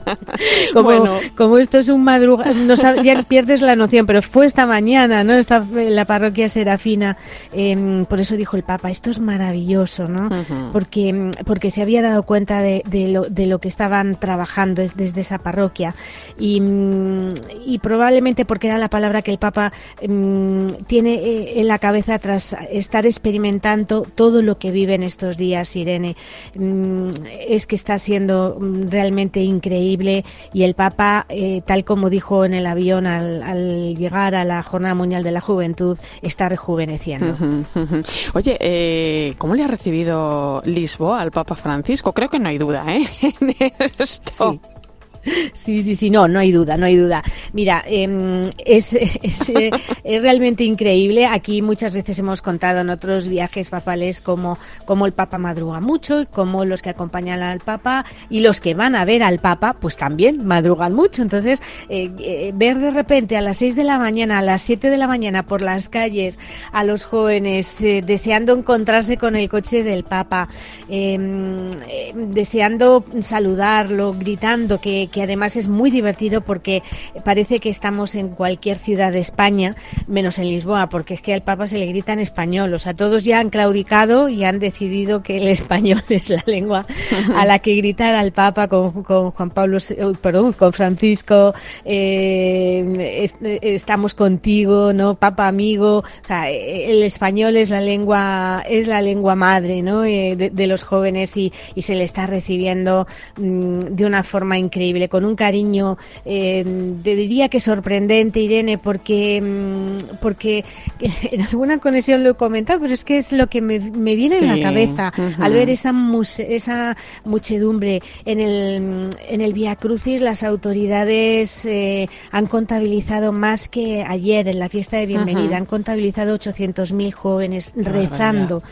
como, Bueno. como esto es un madrugada, no ya pierdes la noción, pero fue esta mañana, ¿no? Esta, la parroquia Serafina, em, por eso dijo el Papa, esto es maravilloso, ¿no? porque, porque se había dado cuenta de, de lo, de lo que estaban trabajando es- desde esa parroquia y, mm, y probablemente porque era la palabra que el Papa mm, tiene eh, en la cabeza tras estar experimentando todo lo que vive en estos días, Irene. Mm, es que está siendo realmente increíble y el Papa, eh, tal como dijo en el avión al, al llegar a la Jornada Mundial de la Juventud, está rejuveneciendo. Oye, eh, ¿cómo le ha recibido Lisboa al Papa Francisco? Creo que no hay duda, ¿eh? En esto. Sí, sí, sí, no, no hay duda, no hay duda. Mira, em, es, es, eh, es realmente increíble. Aquí muchas veces hemos contado en otros viajes papales cómo, el Papa madruga mucho y cómo los que acompañan al Papa y los que van a ver al Papa, pues también madrugan mucho. Entonces, eh, eh, ver de repente a las 6 de la mañana, a las 7 de la mañana por las calles a los jóvenes eh, deseando encontrarse con el coche del Papa, em, eh, deseando saludarlo, gritando que, que además es muy divertido porque parece que estamos en cualquier ciudad de España, menos en Lisboa, porque es que al Papa se le grita en español. O sea, todos ya han claudicado y han decidido que el español es la lengua a la que gritar al Papa con, con Juan Pablo, perdón, con Francisco, eh, est- estamos contigo, ¿no? Papa amigo. O sea, el español es la lengua, es la lengua madre, ¿no? Eh, de, de los jóvenes y, y se le está recibiendo mm, de una forma increíble, con un cariño, eh, te diría que sorprendente, Irene, porque, mm, porque en alguna conexión lo he comentado, pero es que es lo que me, me viene en la cabeza al ver esa, esa muchedumbre en el, en el Via Crucis, las autoridades eh, han contabilizado más que ayer en la fiesta de bienvenida, han contabilizado 800.000 jóvenes rezando,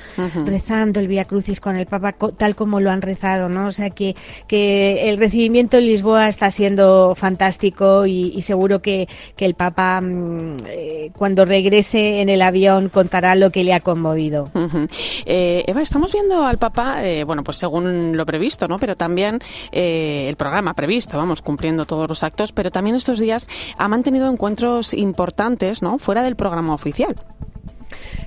rezando el Via Crucis con el Papa tal como lo han rezado, ¿no? O sea que, que el recibimiento en Lisboa está siendo fantástico y, y seguro que, que el Papa mm, eh, cuando regrese en el avión contará lo que le ha conmovido. Eh, Eva, estamos viendo al Papa, eh, bueno, pues según lo previsto, ¿no? Pero también el programa previsto, vamos, cumpliendo todos los actos, pero también estos días ha mantenido encuentros importantes, ¿no? Fuera del programa oficial.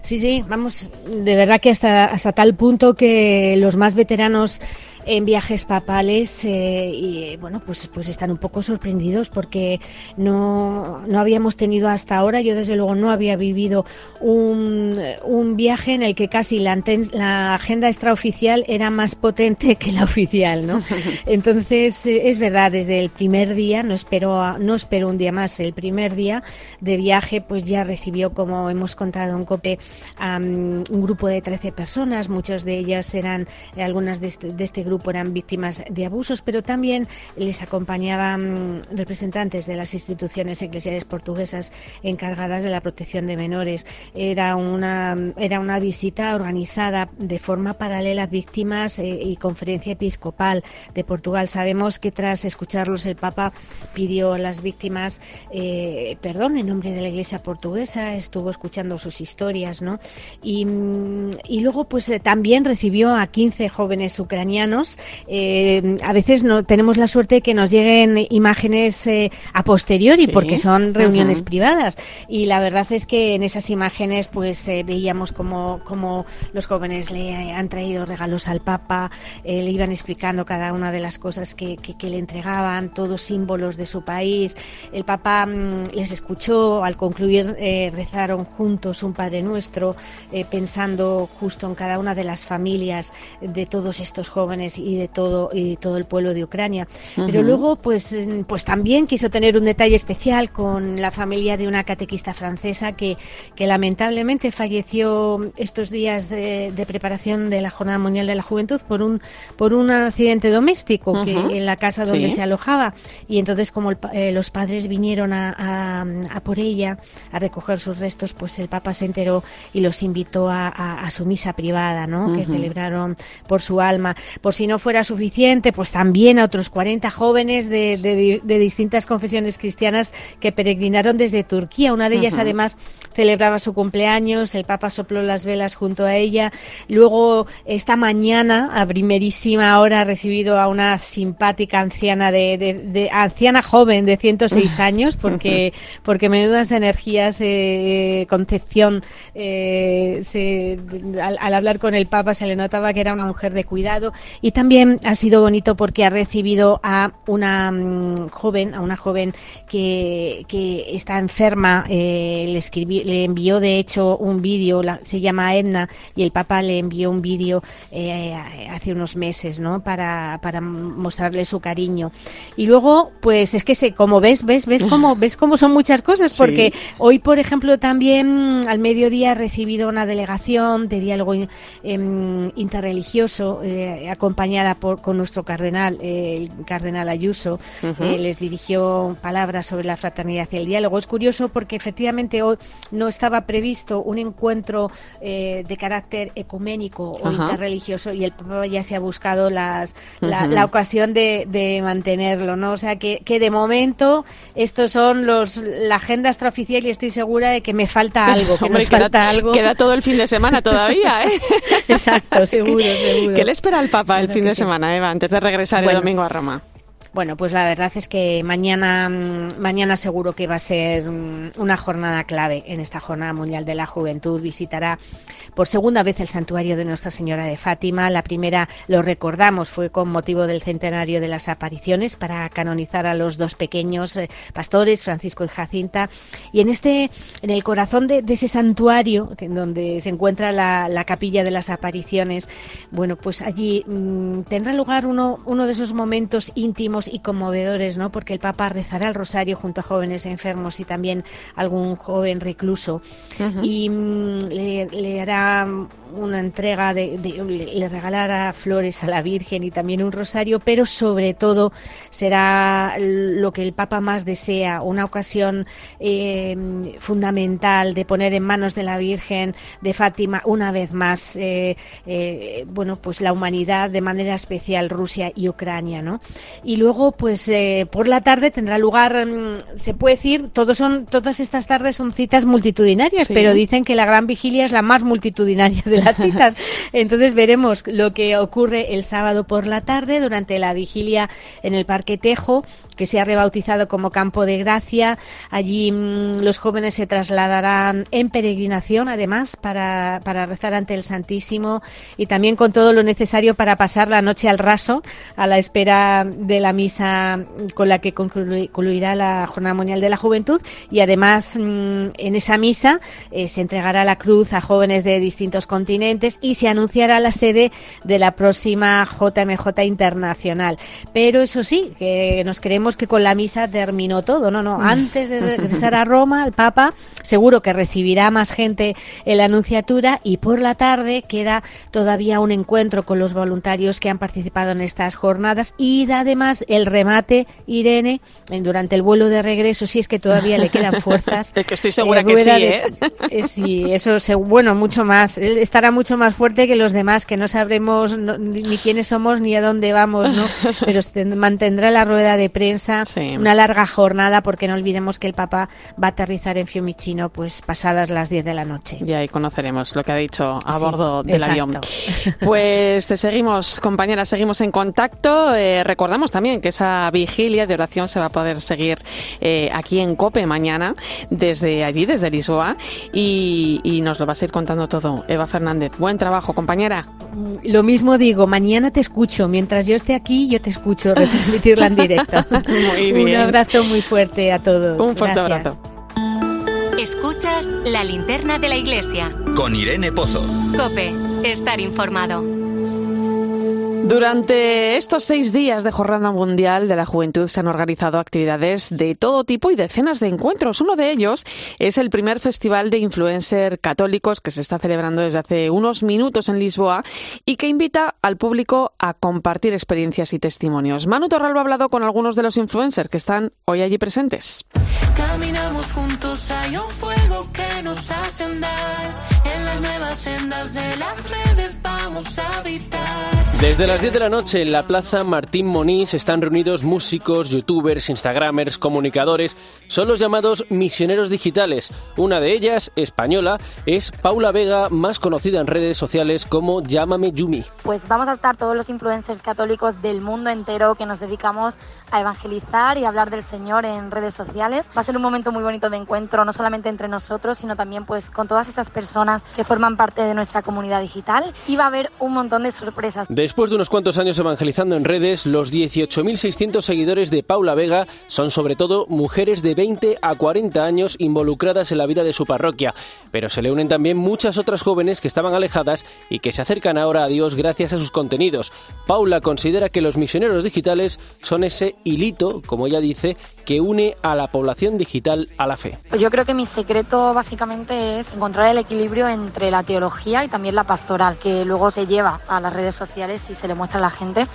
Sí, sí, vamos, de verdad que hasta, hasta tal punto que los más veteranos en viajes papales eh, y bueno pues pues están un poco sorprendidos porque no, no habíamos tenido hasta ahora. Yo desde luego no había vivido un, un viaje en el que casi la, anten- la agenda extraoficial era más potente que la oficial no entonces eh, es verdad desde el primer día no espero no espero un día más. El primer día de viaje pues ya recibió como hemos contado en COPE a mm, un grupo de 13 personas. Muchas de ellas eran eh, algunas de este, de este grupo eran víctimas de abusos pero también les acompañaban representantes de las instituciones eclesiales portuguesas encargadas de la protección de menores era una era una visita organizada de forma paralela a víctimas eh, y conferencia episcopal de Portugal sabemos que tras escucharlos el Papa pidió a las víctimas eh, perdón en nombre de la Iglesia portuguesa estuvo escuchando sus historias ¿no? y, y luego pues eh, también recibió a 15 jóvenes ucranianos Eh, a veces no tenemos la suerte de que nos lleguen imágenes eh, a posteriori Sí. porque son reuniones privadas y la verdad es que en esas imágenes pues eh, veíamos como, como los jóvenes le han traído regalos al Papa, le iban explicando cada una de las cosas que, que- que le entregaban, todos símbolos de su país. El Papa mm, les escuchó, al concluir rezaron juntos un Padre Nuestro, pensando justo en cada una de las familias de todos estos jóvenes y de todo y todo el pueblo de Ucrania. Pero Ujú. luego pues pues también quiso tener un detalle especial con la familia de una catequista francesa que, que lamentablemente falleció estos días de, de preparación de la Jornada Mundial de la Juventud por un por un accidente doméstico que Ujú. en la casa donde Sí. se alojaba y entonces como el eh, los padres vinieron a, a- a por ella a recoger sus restos pues el Papa se enteró y los invitó a, a- su misa privada ¿no? que Ujú. celebraron por su alma por si no fuera suficiente pues también a otros 40 jóvenes de, de di- de distintas confesiones cristianas que peregrinaron desde Turquía. Una de ellas además celebraba su cumpleaños el Papa sopló las velas junto a ella. Luego esta mañana a primerísima hora ha recibido a una simpática anciana de, de- de- anciana joven de 106 años porque porque menudas energías eh, Concepción eh, se- al, al hablar con el Papa se le notaba que era una mujer de cuidado y también ha sido bonito porque ha recibido a una mm, joven a una joven que, que está enferma. Eh, le escribí- le envió de hecho un vídeo se llama Edna y el Papa le envió un vídeo eh, hace unos meses no para, para mostrarle su cariño. Y luego pues es que se como ves ves ves cómo ves cómo son muchas cosas Sí. porque Hoy, por ejemplo, también al mediodía he recibido una delegación de diálogo em, interreligioso eh, acompañada por, con nuestro cardenal, eh, el cardenal Ayuso. Eh, les dirigió palabras sobre la fraternidad y el diálogo. Es curioso porque efectivamente hoy no estaba previsto un encuentro eh, de carácter ecuménico o interreligioso y el Papa ya se ha buscado las, la, la ocasión de, de mantenerlo, ¿no? O sea que, que de momento estos son los la agenda extraoficial y estoy segura de que me falta algo, que Hombre, nos queda, falta algo. queda todo el fin de semana todavía, ¿eh? Exacto, seguro, seguro. ¿Qué le espera al Papa el fin de semana, Eva, antes de regresar Bueno. el domingo a Roma? Bueno, pues la verdad es que mañana, mm, mañana seguro que va a ser mm, una jornada clave en esta Jornada Mundial de la Juventud. Visitará por segunda vez el santuario de Nuestra Señora de Fátima. La primera, lo recordamos, fue con motivo del centenario de las apariciones para canonizar a los dos pequeños eh, pastores, Francisco y Jacinta. Y en este, en el corazón de, ese santuario, que- donde se encuentra la, la capilla de las apariciones, bueno, pues allí mm, tendrá lugar uno, uno de esos momentos íntimos y conmovedores, ¿no? Porque el Papa rezará el rosario junto a jóvenes enfermos y también algún joven recluso. Y mm, le, le hará una entrega de, le regalará flores a la Virgen y también un rosario, pero sobre todo será lo que el Papa más desea, una ocasión eh, fundamental de poner en manos de la Virgen de Fátima una vez más, eh, eh, bueno, pues la humanidad de manera especial Rusia y Ucrania, ¿no? Y luego, pues eh, por la tarde tendrá lugar, mm, se puede decir, todos son, todas estas tardes son citas multitudinarias, Sí. pero dicen que la gran vigilia es la más multitudinaria de las citas. Entonces veremos lo que ocurre el sábado por la tarde durante la vigilia en el Parque Tejo que se ha rebautizado como Campo de Gracia. Allí mm, los jóvenes se trasladarán en peregrinación, además, para, para rezar ante el Santísimo y también con todo lo necesario para pasar la noche al raso, a la espera de la misa con la que conclu- concluirá la Jornada Mundial de la Juventud. Y además, mm, en esa misa eh, se entregará la cruz a jóvenes de distintos continentes y se anunciará la sede de la próxima JMJ Internacional. Pero eso sí, que nos que con la misa terminó todo. No, no, antes de regresar a Roma, el Papa seguro que recibirá más gente en la Anunciatura y por la tarde queda todavía un encuentro con los voluntarios que han participado en estas jornadas y da además el remate, Irene, en- durante el vuelo de regreso, si es que todavía le quedan fuerzas. Es que estoy segura eh, que sí, de- ¿eh? eh, sí, eso se- bueno, mucho más. Estará mucho más fuerte que los demás, que no sabremos no- ni, quiénes somos ni a dónde vamos, ¿no? Pero mantendrá la rueda de prensa, una larga jornada, porque no olvidemos que el Papa va a aterrizar en Fiumicino pues pasadas las 10 de la noche. Y ahí conoceremos lo que ha dicho a Sí, bordo del exacto. avión. Pues te seguimos, compañeras, seguimos en contacto. Eh, recordamos también que esa vigilia de oración se va a poder seguir eh, aquí en COPE mañana, desde allí, desde Lisboa, y, y nos lo vas a ir contando todo. Eva Fernández, buen trabajo, compañera. Lo mismo digo, mañana te escucho. Mientras yo esté aquí, yo te escucho retransmitirla en directo. Muy Un abrazo muy fuerte a todos. Un fuerte Gracias. abrazo. Escuchas la linterna de la iglesia. Con Irene Pozo. Cope, estar informado. Durante estos seis días de Jornada Mundial de la Juventud se han organizado actividades de todo tipo y decenas de encuentros. Uno de ellos es el primer festival de influencer católicos que se está celebrando desde hace unos minutos en Lisboa y que invita al público a compartir experiencias y testimonios. Manu Torralba ha hablado con algunos de los influencers que están hoy allí presentes. Caminamos juntos, hay un fuego que nos hace andar. En las nuevas sendas de las redes vamos a habitar. Desde las 10 de la noche en la Plaza Martín Monís están reunidos músicos, youtubers, instagramers, comunicadores. Son los llamados misioneros digitales. Una de ellas, española, es Paula Vega, más conocida en redes sociales como Llámame Yumi. Pues vamos a estar todos los influencers católicos del mundo entero que nos dedicamos a evangelizar y a hablar del Señor en redes sociales. Va a ser un momento muy bonito de encuentro, no solamente entre nosotros, sino también pues con todas esas personas que forman parte de nuestra comunidad digital. Y va a haber un montón de sorpresas. Después de unos cuantos años evangelizando en redes, los 18.600 seguidores de Paula Vega son sobre todo mujeres de 20 a 40 años involucradas en la vida de su parroquia, pero se le unen también muchas otras jóvenes que estaban alejadas y que se acercan ahora a Dios gracias a sus contenidos. Paula considera que los misioneros digitales son ese hilito, como ella dice, que une a la población digital a la fe. Pues yo creo que mi secreto básicamente es encontrar el equilibrio entre la teología y también la pastoral, que luego se lleva a las redes sociales y se le muestra a la gente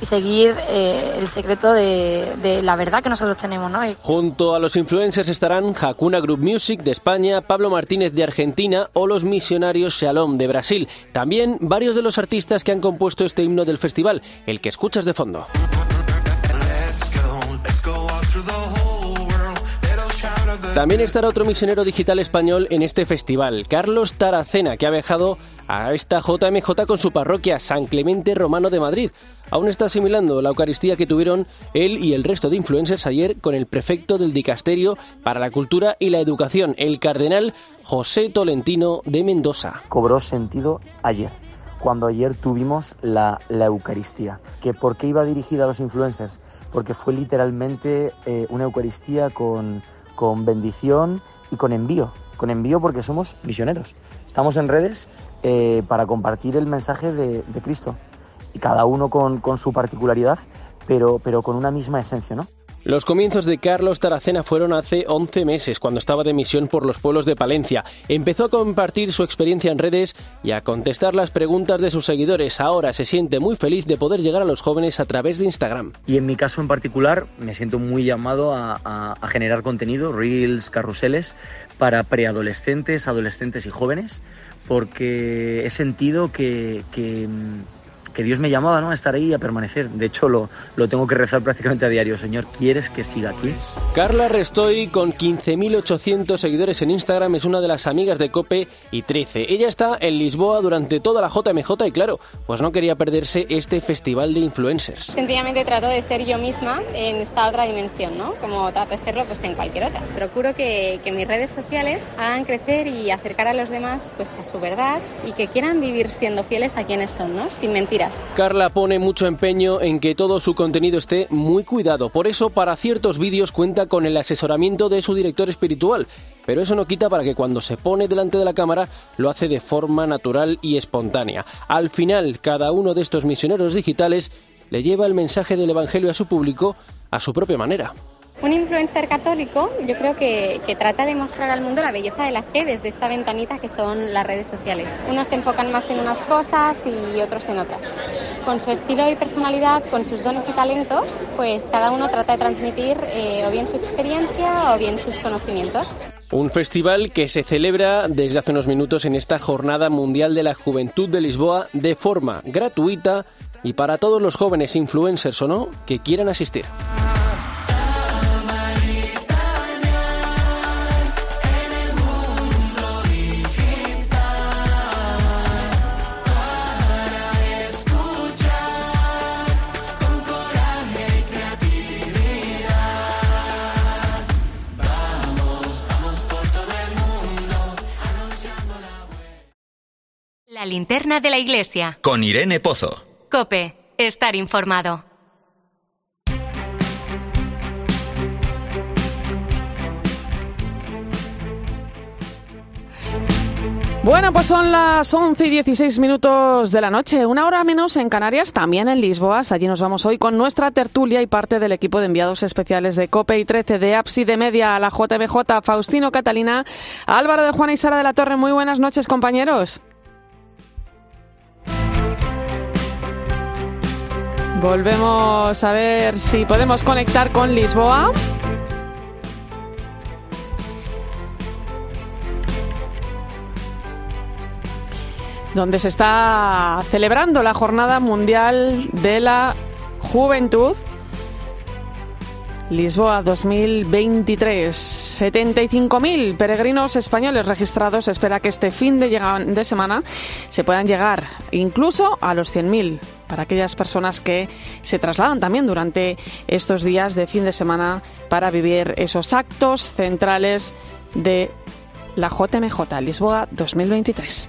y seguir eh, el secreto de, de la verdad que nosotros tenemos, Junto a los influencers estarán Hakuna Group Music de España, Pablo Martínez de Argentina o los misionarios Shalom de Brasil. También varios de los artistas que han compuesto este himno del festival, el que escuchas de fondo. También estará otro misionero digital español en este festival, Carlos Taracena, que ha viajado a esta JMJ con su parroquia San Clemente Romano de Madrid. Aún está asimilando la Eucaristía que tuvieron él y el resto de influencers ayer con el prefecto del Dicasterio para la Cultura y la Educación, el cardenal José Tolentino de Mendoza. Cobró sentido ayer cuando ayer tuvimos la, la, Eucaristía. ¿Que ¿Por qué iba dirigida a los influencers? Porque fue literalmente eh, una Eucaristía con, con bendición y con envío. Con envío porque somos misioneros. Estamos en redes eh, para compartir el mensaje de, de Cristo. Y cada uno con, con su particularidad, pero, pero con una misma esencia, ¿no? Los comienzos de Carlos Taracena fueron hace 11 meses, cuando estaba de misión por los pueblos de Palencia. Empezó a compartir su experiencia en redes y a contestar las preguntas de sus seguidores. Ahora se siente muy feliz de poder llegar a los jóvenes a través de Instagram. Y en mi caso en particular, me siento muy llamado a, generar contenido, reels, carruseles, para preadolescentes, adolescentes y jóvenes, porque he sentido que, que que Dios me llamaba ¿no? a estar ahí y a permanecer. De hecho, lo, lo tengo que rezar prácticamente a diario. Señor, ¿quieres que siga aquí? Carla Restoy, con 15.800 seguidores en Instagram, es una de las amigas de Cope y 13. Ella está en Lisboa durante toda la JMJ y claro, pues no quería perderse este festival de influencers. Sencillamente trato de ser yo misma en esta otra dimensión, ¿no? Como trato de serlo pues, en cualquier otra. Procuro que, que mis redes sociales hagan crecer y acercar a los demás pues, a su verdad y que quieran vivir siendo fieles a quienes son, ¿no? Sin mentiras. Carla pone mucho empeño en que todo su contenido esté muy cuidado. Por eso, para ciertos vídeos cuenta con el asesoramiento de su director espiritual. Pero eso no quita para que cuando se pone delante de la cámara lo hace de forma natural y espontánea. Al final, cada uno de estos misioneros digitales le lleva el mensaje del Evangelio a su público a su propia manera. Un influencer católico yo creo que, que, trata de mostrar al mundo la belleza de la fe desde esta ventanita que son las redes sociales. Unos se enfocan más en unas cosas y otros en otras. Con su estilo y personalidad, con sus dones y talentos, pues cada uno trata de transmitir eh, o bien su experiencia o bien sus conocimientos. Un festival que se celebra desde hace unos minutos en esta Jornada Mundial de la Juventud de Lisboa de forma gratuita y para todos los jóvenes influencers o no que quieran asistir. La linterna de la iglesia. Con Irene Pozo. Cope, estar informado. Bueno, pues son las 11 y 16 minutos de la noche, una hora menos en Canarias, también en Lisboa. Hasta allí nos vamos hoy con nuestra tertulia y parte del equipo de enviados especiales de COPE y 13 de APSI de Media, la JBJ, Faustino Catalina, Álvaro de Juana y Sara de la Torre. Muy buenas noches, compañeros. Volvemos a ver si podemos conectar con Lisboa. donde se está celebrando la Jornada Mundial de la Juventud. Lisboa 2023. 75.000 peregrinos españoles registrados. Espera que este fin de, de semana se puedan llegar incluso a los 100.000 para aquellas personas que se trasladan también durante estos días de fin de semana para vivir esos actos centrales de la JMJ Lisboa 2023.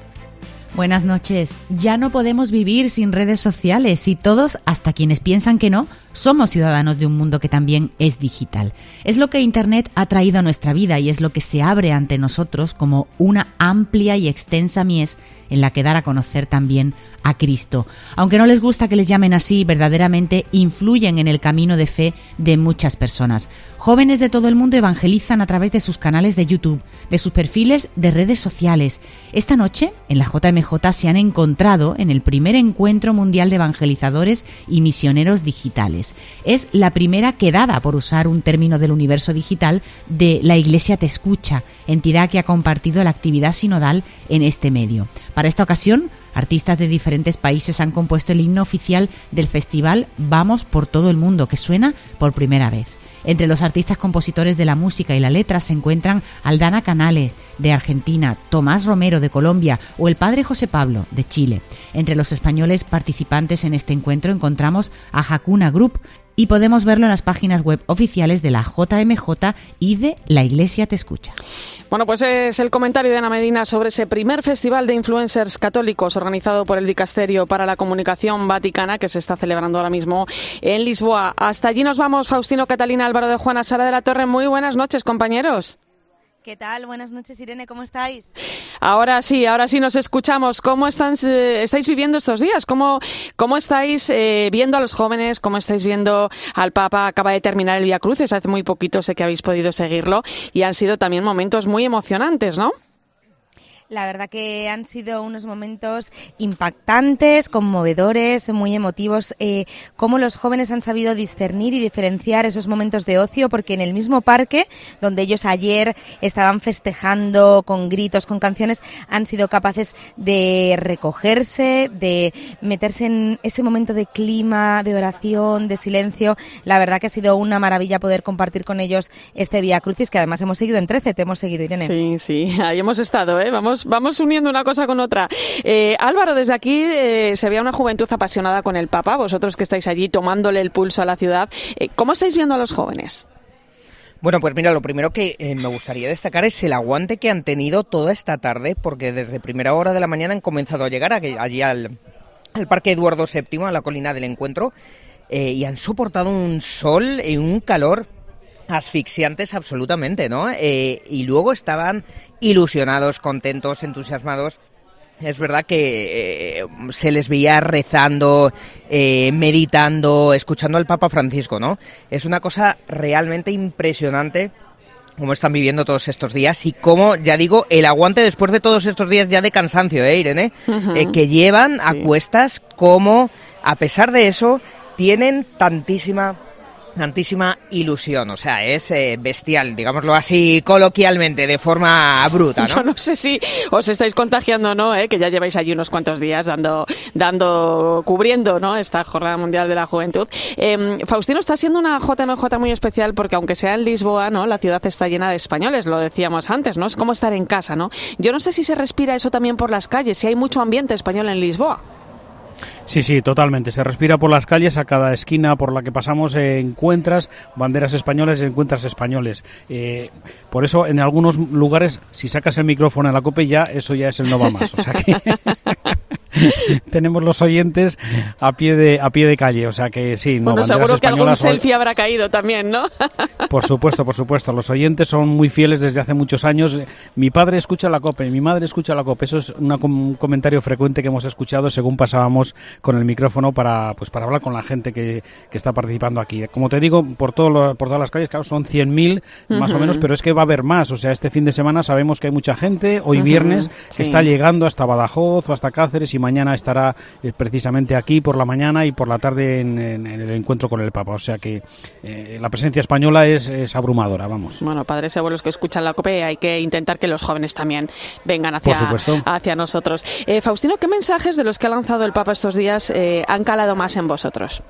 Buenas noches. Ya no podemos vivir sin redes sociales y todos, hasta quienes piensan que no, somos ciudadanos de un mundo que también es digital. Es lo que Internet ha traído a nuestra vida y es lo que se abre ante nosotros como una amplia y extensa mies en la que dar a conocer también a Cristo. Aunque no les gusta que les llamen así, verdaderamente influyen en el camino de fe de muchas personas. Jóvenes de todo el mundo evangelizan a través de sus canales de YouTube, de sus perfiles de redes sociales. Esta noche, en la JMJ, se han encontrado en el primer encuentro mundial de evangelizadores y misioneros digitales. Es la primera quedada, por usar un término del universo digital, de La Iglesia Te Escucha, entidad que ha compartido la actividad sinodal en este medio. Para esta ocasión, artistas de diferentes países han compuesto el himno oficial del festival Vamos por todo el mundo, que suena por primera vez. Entre los artistas compositores de la música y la letra se encuentran Aldana Canales, de Argentina, Tomás Romero, de Colombia, o el padre José Pablo, de Chile. Entre los españoles participantes en este encuentro encontramos a Hakuna Group, y podemos verlo en las páginas web oficiales de la JMJ y de La Iglesia Te Escucha. Bueno, pues es el comentario de Ana Medina sobre ese primer festival de influencers católicos organizado por el Dicasterio para la Comunicación Vaticana que se está celebrando ahora mismo en Lisboa. Hasta allí nos vamos, Faustino, Catalina, Álvaro de Juana, Sara de la Torre. Muy buenas noches, compañeros. ¿Qué tal? Buenas noches, Irene, ¿cómo estáis? Ahora sí, ahora sí nos escuchamos. ¿Cómo están, eh, estáis viviendo estos días? ¿Cómo, cómo estáis eh, viendo a los jóvenes? ¿Cómo estáis viendo al Papa? Acaba de terminar el Via Cruces, hace muy poquito sé que habéis podido seguirlo y han sido también momentos muy emocionantes, ¿no? La verdad que han sido unos momentos impactantes, conmovedores, muy emotivos. Eh, cómo los jóvenes han sabido discernir y diferenciar esos momentos de ocio, porque en el mismo parque donde ellos ayer estaban festejando con gritos, con canciones, han sido capaces de recogerse, de meterse en ese momento de clima, de oración, de silencio. La verdad que ha sido una maravilla poder compartir con ellos este Vía Crucis, que además hemos seguido en 13, te hemos seguido, Irene. Sí, sí, ahí hemos estado, ¿eh? Vamos vamos, uniendo una cosa con otra. Eh, Álvaro, desde aquí eh, se veía una juventud apasionada con el Papa, vosotros que estáis allí tomándole el pulso a la ciudad. Eh, ¿Cómo estáis viendo a los jóvenes? Bueno, pues mira, lo primero que me gustaría destacar es el aguante que han tenido toda esta tarde, porque desde primera hora de la mañana han comenzado a llegar allí al, Parque Eduardo VII, a la colina del encuentro, y han soportado un sol y un calor asfixiantes absolutamente, ¿no? Eh, y luego estaban ilusionados, contentos, entusiasmados. Es verdad que eh, se les veía rezando, eh, meditando, escuchando al Papa Francisco, ¿no? Es una cosa realmente impresionante cómo están viviendo todos estos días y cómo, ya digo, el aguante después de todos estos días ya de cansancio, ¿eh, Irene? que llevan a cuestas como, a pesar de eso, tienen tantísima tantísima ilusión, o sea, es eh, bestial, digámoslo así coloquialmente, de forma bruta, ¿no? Yo no sé si os estáis contagiando o no, ¿eh? que ya lleváis allí unos cuantos días dando, dando, cubriendo, ¿no? Esta Jornada Mundial de la Juventud. Em, Faustino, está siendo una JMJ muy especial porque aunque sea en Lisboa, ¿no? La ciudad está llena de españoles, lo decíamos antes, ¿no? Es como estar en casa, ¿no? Yo no sé si se respira eso también por las calles, si hay mucho ambiente español en Lisboa. Sí, sí, totalmente. Se respira por las calles, a cada esquina por la que pasamos eh, encuentras banderas españolas y encuentras españoles. Eh, por eso, en algunos lugares, si sacas el micrófono a la cope ya, eso ya es el no va más. O sea que... tenemos los oyentes a pie de a pie de calle, o sea que sí, no Bueno, seguro que algún selfie habrá caído también, ¿no? por supuesto, por supuesto, los oyentes son muy fieles desde hace muchos años. Mi padre escucha la COPE, mi madre escucha la COPE, eso es un comentario frecuente que hemos escuchado según pasábamos con el micrófono para pues para hablar con la gente que, que está participando aquí. Como te digo, por todo por todas las calles, claro, son 100.000 más o menos, pero es que va a haber más, o sea, este fin de semana sabemos que hay mucha gente, hoy viernes está llegando hasta Badajoz o hasta Cáceres y mañana estará eh, precisamente aquí por la mañana y por la tarde en, el encuentro con el Papa. O sea que eh, la presencia española es, abrumadora, vamos. Bueno, padres y abuelos que escuchan la COPE, hay que intentar que los jóvenes también vengan hacia, hacia nosotros. Eh, Faustino, ¿qué mensajes de los que ha lanzado el Papa estos días han calado más en vosotros?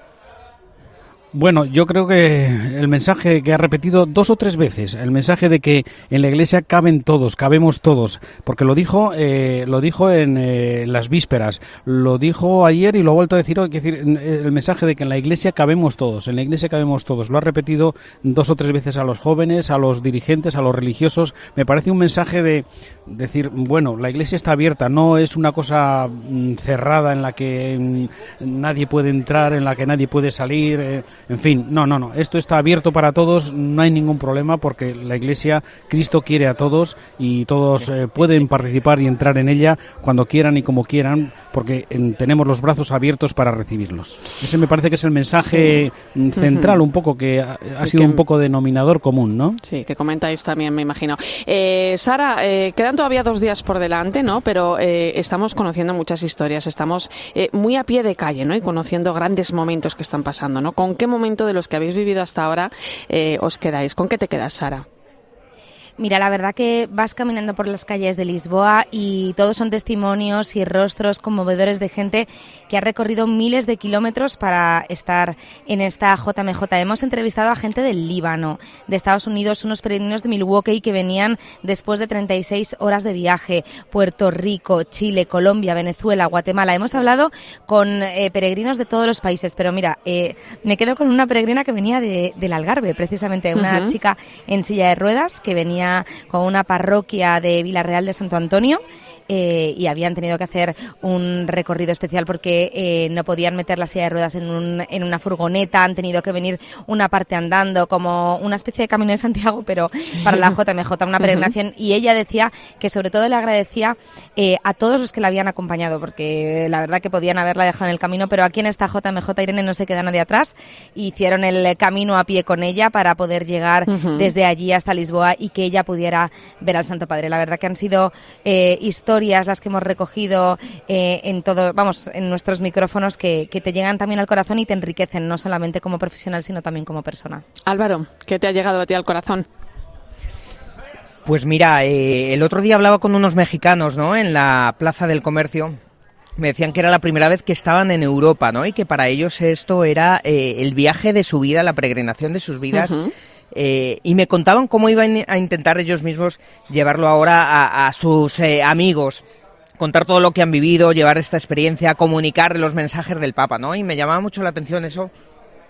Bueno, yo creo que el mensaje que ha repetido dos o tres veces, el mensaje de que en la Iglesia caben todos, cabemos todos, porque lo dijo, eh, lo dijo en eh, las vísperas, lo dijo ayer y lo ha vuelto a decir hoy, decir, el mensaje de que en la Iglesia cabemos todos, en la Iglesia cabemos todos, lo ha repetido dos o tres veces a los jóvenes, a los dirigentes, a los religiosos. Me parece un mensaje de decir, bueno, la Iglesia está abierta, no es una cosa mm, cerrada en la que mm, nadie puede entrar, en la que nadie puede salir. Eh, en fin, no, no, no. Esto está abierto para todos, no hay ningún problema porque la Iglesia, Cristo quiere a todos y todos eh, pueden participar y entrar en ella cuando quieran y como quieran porque tenemos los brazos abiertos para recibirlos. Ese me parece que es el mensaje mm, central un poco que ha, sido un poco denominador común, ¿no? Sí, que comentáis también, me imagino. Eh, Sara, eh, quedan todavía dos días por delante, ¿no? Pero estamos conociendo muchas historias, estamos muy a pie de calle, ¿no? Y conociendo grandes momentos que están pasando, ¿no? ¿Con qué momento de los que habéis vivido hasta ahora eh, os quedáis? ¿Con qué te quedas, Sara? Mira, la verdad que vas caminando por las calles de Lisboa y todos son testimonios y rostros conmovedores de gente que ha recorrido miles de kilómetros para estar en esta JMJ. Hemos entrevistado a gente del Líbano, de Estados Unidos, unos peregrinos de Milwaukee que venían después de 36 horas de viaje, Puerto Rico, Chile, Colombia, Venezuela, Guatemala. Hemos hablado con eh, peregrinos de todos los países, pero mira, eh, me quedo con una peregrina que venía de, del Algarve, precisamente, una chica en silla de ruedas que venía con una parroquia de Villarreal de Santo Antonio. Eh, y habían tenido que hacer un recorrido especial porque eh, no podían meter la silla de ruedas en, un- en una furgoneta, han tenido que venir una parte andando, como una especie de camino de Santiago, pero para la JMJ, una peregrinación. Y ella decía que sobre todo le agradecía eh, a todos los que la habían acompañado, porque la verdad que podían haberla dejado en el camino, pero aquí en esta JMJ Irene no se queda nadie atrás. Hicieron el camino a pie con ella para poder llegar desde allí hasta Lisboa y que ella pudiera ver al Santo Padre. La verdad que han sido eh, historias las que hemos recogido eh, en todo, vamos, en nuestros micrófonos que, que te llegan también al corazón y te enriquecen, no solamente como profesional, sino también como persona. Álvaro, ¿qué te ha llegado a ti al corazón? Pues mira, eh, el otro día hablaba con unos mexicanos, ¿no? En la Plaza del Comercio. Me decían que era la primera vez que estaban en Europa, ¿no? Y que para ellos esto era eh, el viaje de su vida, la peregrinación de sus vidas. Ujú. Eh, y me contaban cómo iban a intentar ellos mismos llevarlo ahora a, a sus eh, amigos, contar todo lo que han vivido, llevar esta experiencia, comunicar los mensajes del Papa, ¿no? Y me llamaba mucho la atención eso,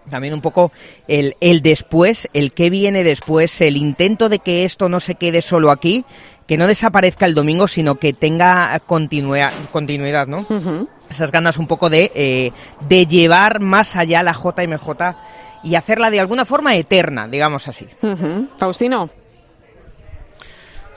también un poco el, el después, el qué viene después, el intento de que esto no se quede solo aquí, que no desaparezca el domingo, sino que tenga continua- continuidad, ¿no? Esas ganas un poco de, eh, de llevar más allá la JMJ y hacerla de alguna forma eterna, digamos así. Faustino.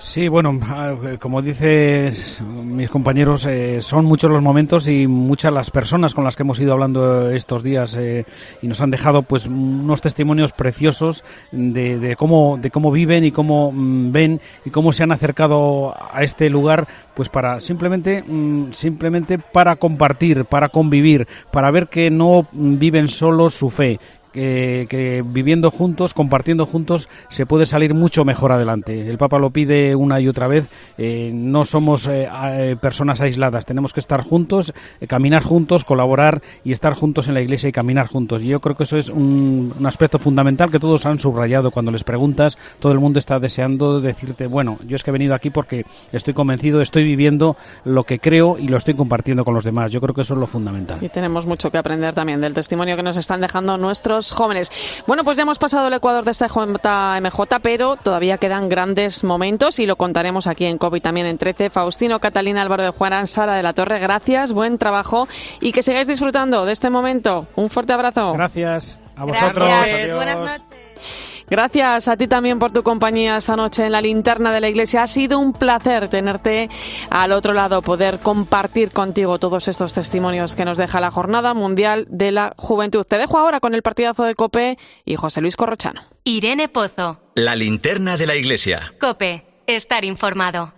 Sí, bueno, ah, como dices mis compañeros, eh, son muchos los momentos y muchas las personas con las que hemos ido hablando estos días eh, y nos han dejado pues unos testimonios preciosos de, de cómo de cómo viven y cómo mm, ven y cómo se han acercado a este lugar pues para simplemente mm, simplemente para compartir, para convivir, para ver que no viven solos su fe, que, viviendo juntos, compartiendo juntos, se puede salir mucho mejor adelante. El Papa lo pide una y otra vez. eh, no somos eh, eh, personas aisladas, tenemos que estar juntos, caminar juntos, colaborar y estar juntos en la iglesia y caminar juntos. Y yo creo que eso es un, un aspecto fundamental que todos han subrayado cuando les preguntas. Todo el mundo está deseando decirte, bueno, yo es que he venido aquí porque estoy convencido, estoy viviendo lo que creo y lo estoy compartiendo con los demás. Yo creo que eso es lo fundamental. Y tenemos mucho que aprender también del testimonio que nos están dejando nuestros jóvenes. Bueno, pues ya hemos pasado el Ecuador de esta JMJ, pero todavía quedan grandes momentos y lo contaremos aquí en COPI también en 13. Faustino, Catalina, Álvaro de Juarán, Sara de la Torre, gracias, buen trabajo y que sigáis disfrutando de este momento. Un fuerte abrazo. Gracias a vosotros. Gracias. Buenas noches. Gracias a ti también por tu compañía esta noche en la linterna de la iglesia. Ha sido un placer tenerte al otro lado, poder compartir contigo todos estos testimonios que nos deja la Jornada Mundial de la Juventud. Te dejo ahora con el partidazo de Cope y José Luis Corrochano. Irene Pozo. La linterna de la iglesia. Cope. Estar informado.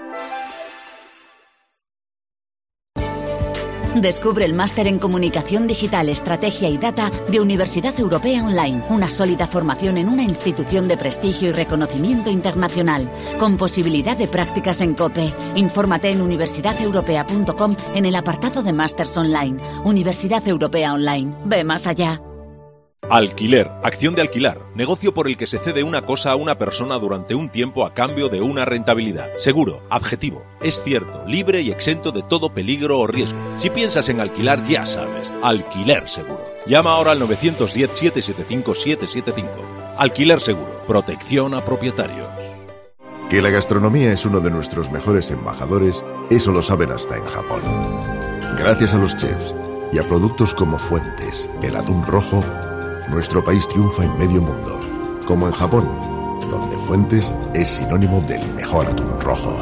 Descubre el máster en Comunicación Digital, Estrategia y Data de Universidad Europea Online, una sólida formación en una institución de prestigio y reconocimiento internacional, con posibilidad de prácticas en COPE. Infórmate en universidadeuropea.com en el apartado de Másters Online. Universidad Europea Online. Ve más allá. Alquiler, acción de alquilar, negocio por el que se cede una cosa a una persona durante un tiempo a cambio de una rentabilidad. Seguro, objetivo, es cierto, libre y exento de todo peligro o riesgo. Si piensas en alquilar, ya sabes, alquiler seguro. Llama ahora al 910-775-775. Alquiler seguro, protección a propietarios. Que la gastronomía es uno de nuestros mejores embajadores, eso lo saben hasta en Japón. Gracias a los chefs y a productos como Fuentes, el atún rojo, nuestro país triunfa en medio mundo, como en Japón, donde Fuentes es sinónimo del mejor atún rojo.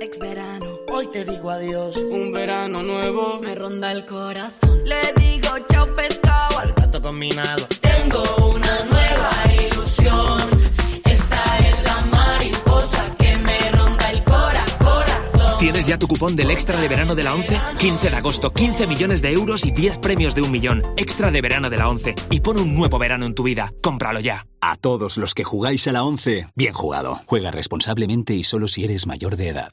Ex verano, hoy te digo adiós. Un verano nuevo me ronda el corazón. Le digo chao pescado al plato combinado. Tengo tengo una nueva ilusión. ¿Tienes ya tu cupón del extra de verano de la 11? 15 de agosto, 15 millones de euros y 10 premios de un millón. Extra de verano de la 11. Y pon un nuevo verano en tu vida. Cómpralo ya. A todos los que jugáis a la 11, bien jugado. Juega responsablemente y solo si eres mayor de edad.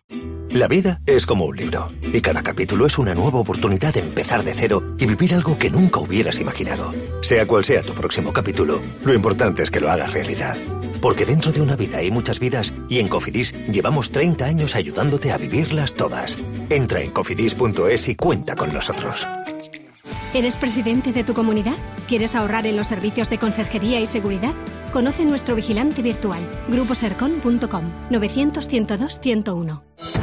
La vida es como un libro y cada capítulo es una nueva oportunidad de empezar de cero y vivir algo que nunca hubieras imaginado. Sea cual sea tu próximo capítulo, lo importante es que lo hagas realidad. Porque dentro de una vida hay muchas vidas y en Cofidis llevamos 30 años ayudándote a vivirlas todas. Entra en cofidis.es y cuenta con nosotros. ¿Eres presidente de tu comunidad? ¿Quieres ahorrar en los servicios de conserjería y seguridad? Conoce nuestro vigilante virtual, gruposercon.com 900-102-101.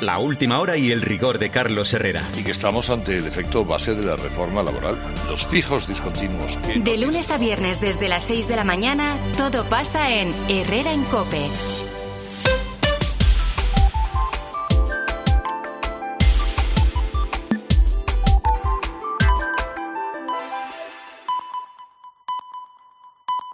La última hora y el rigor de Carlos Herrera. Y que estamos ante el efecto base de la reforma laboral, los fijos discontinuos. Que De lunes a viernes desde las 6 de la mañana, todo pasa en Herrera en Cope.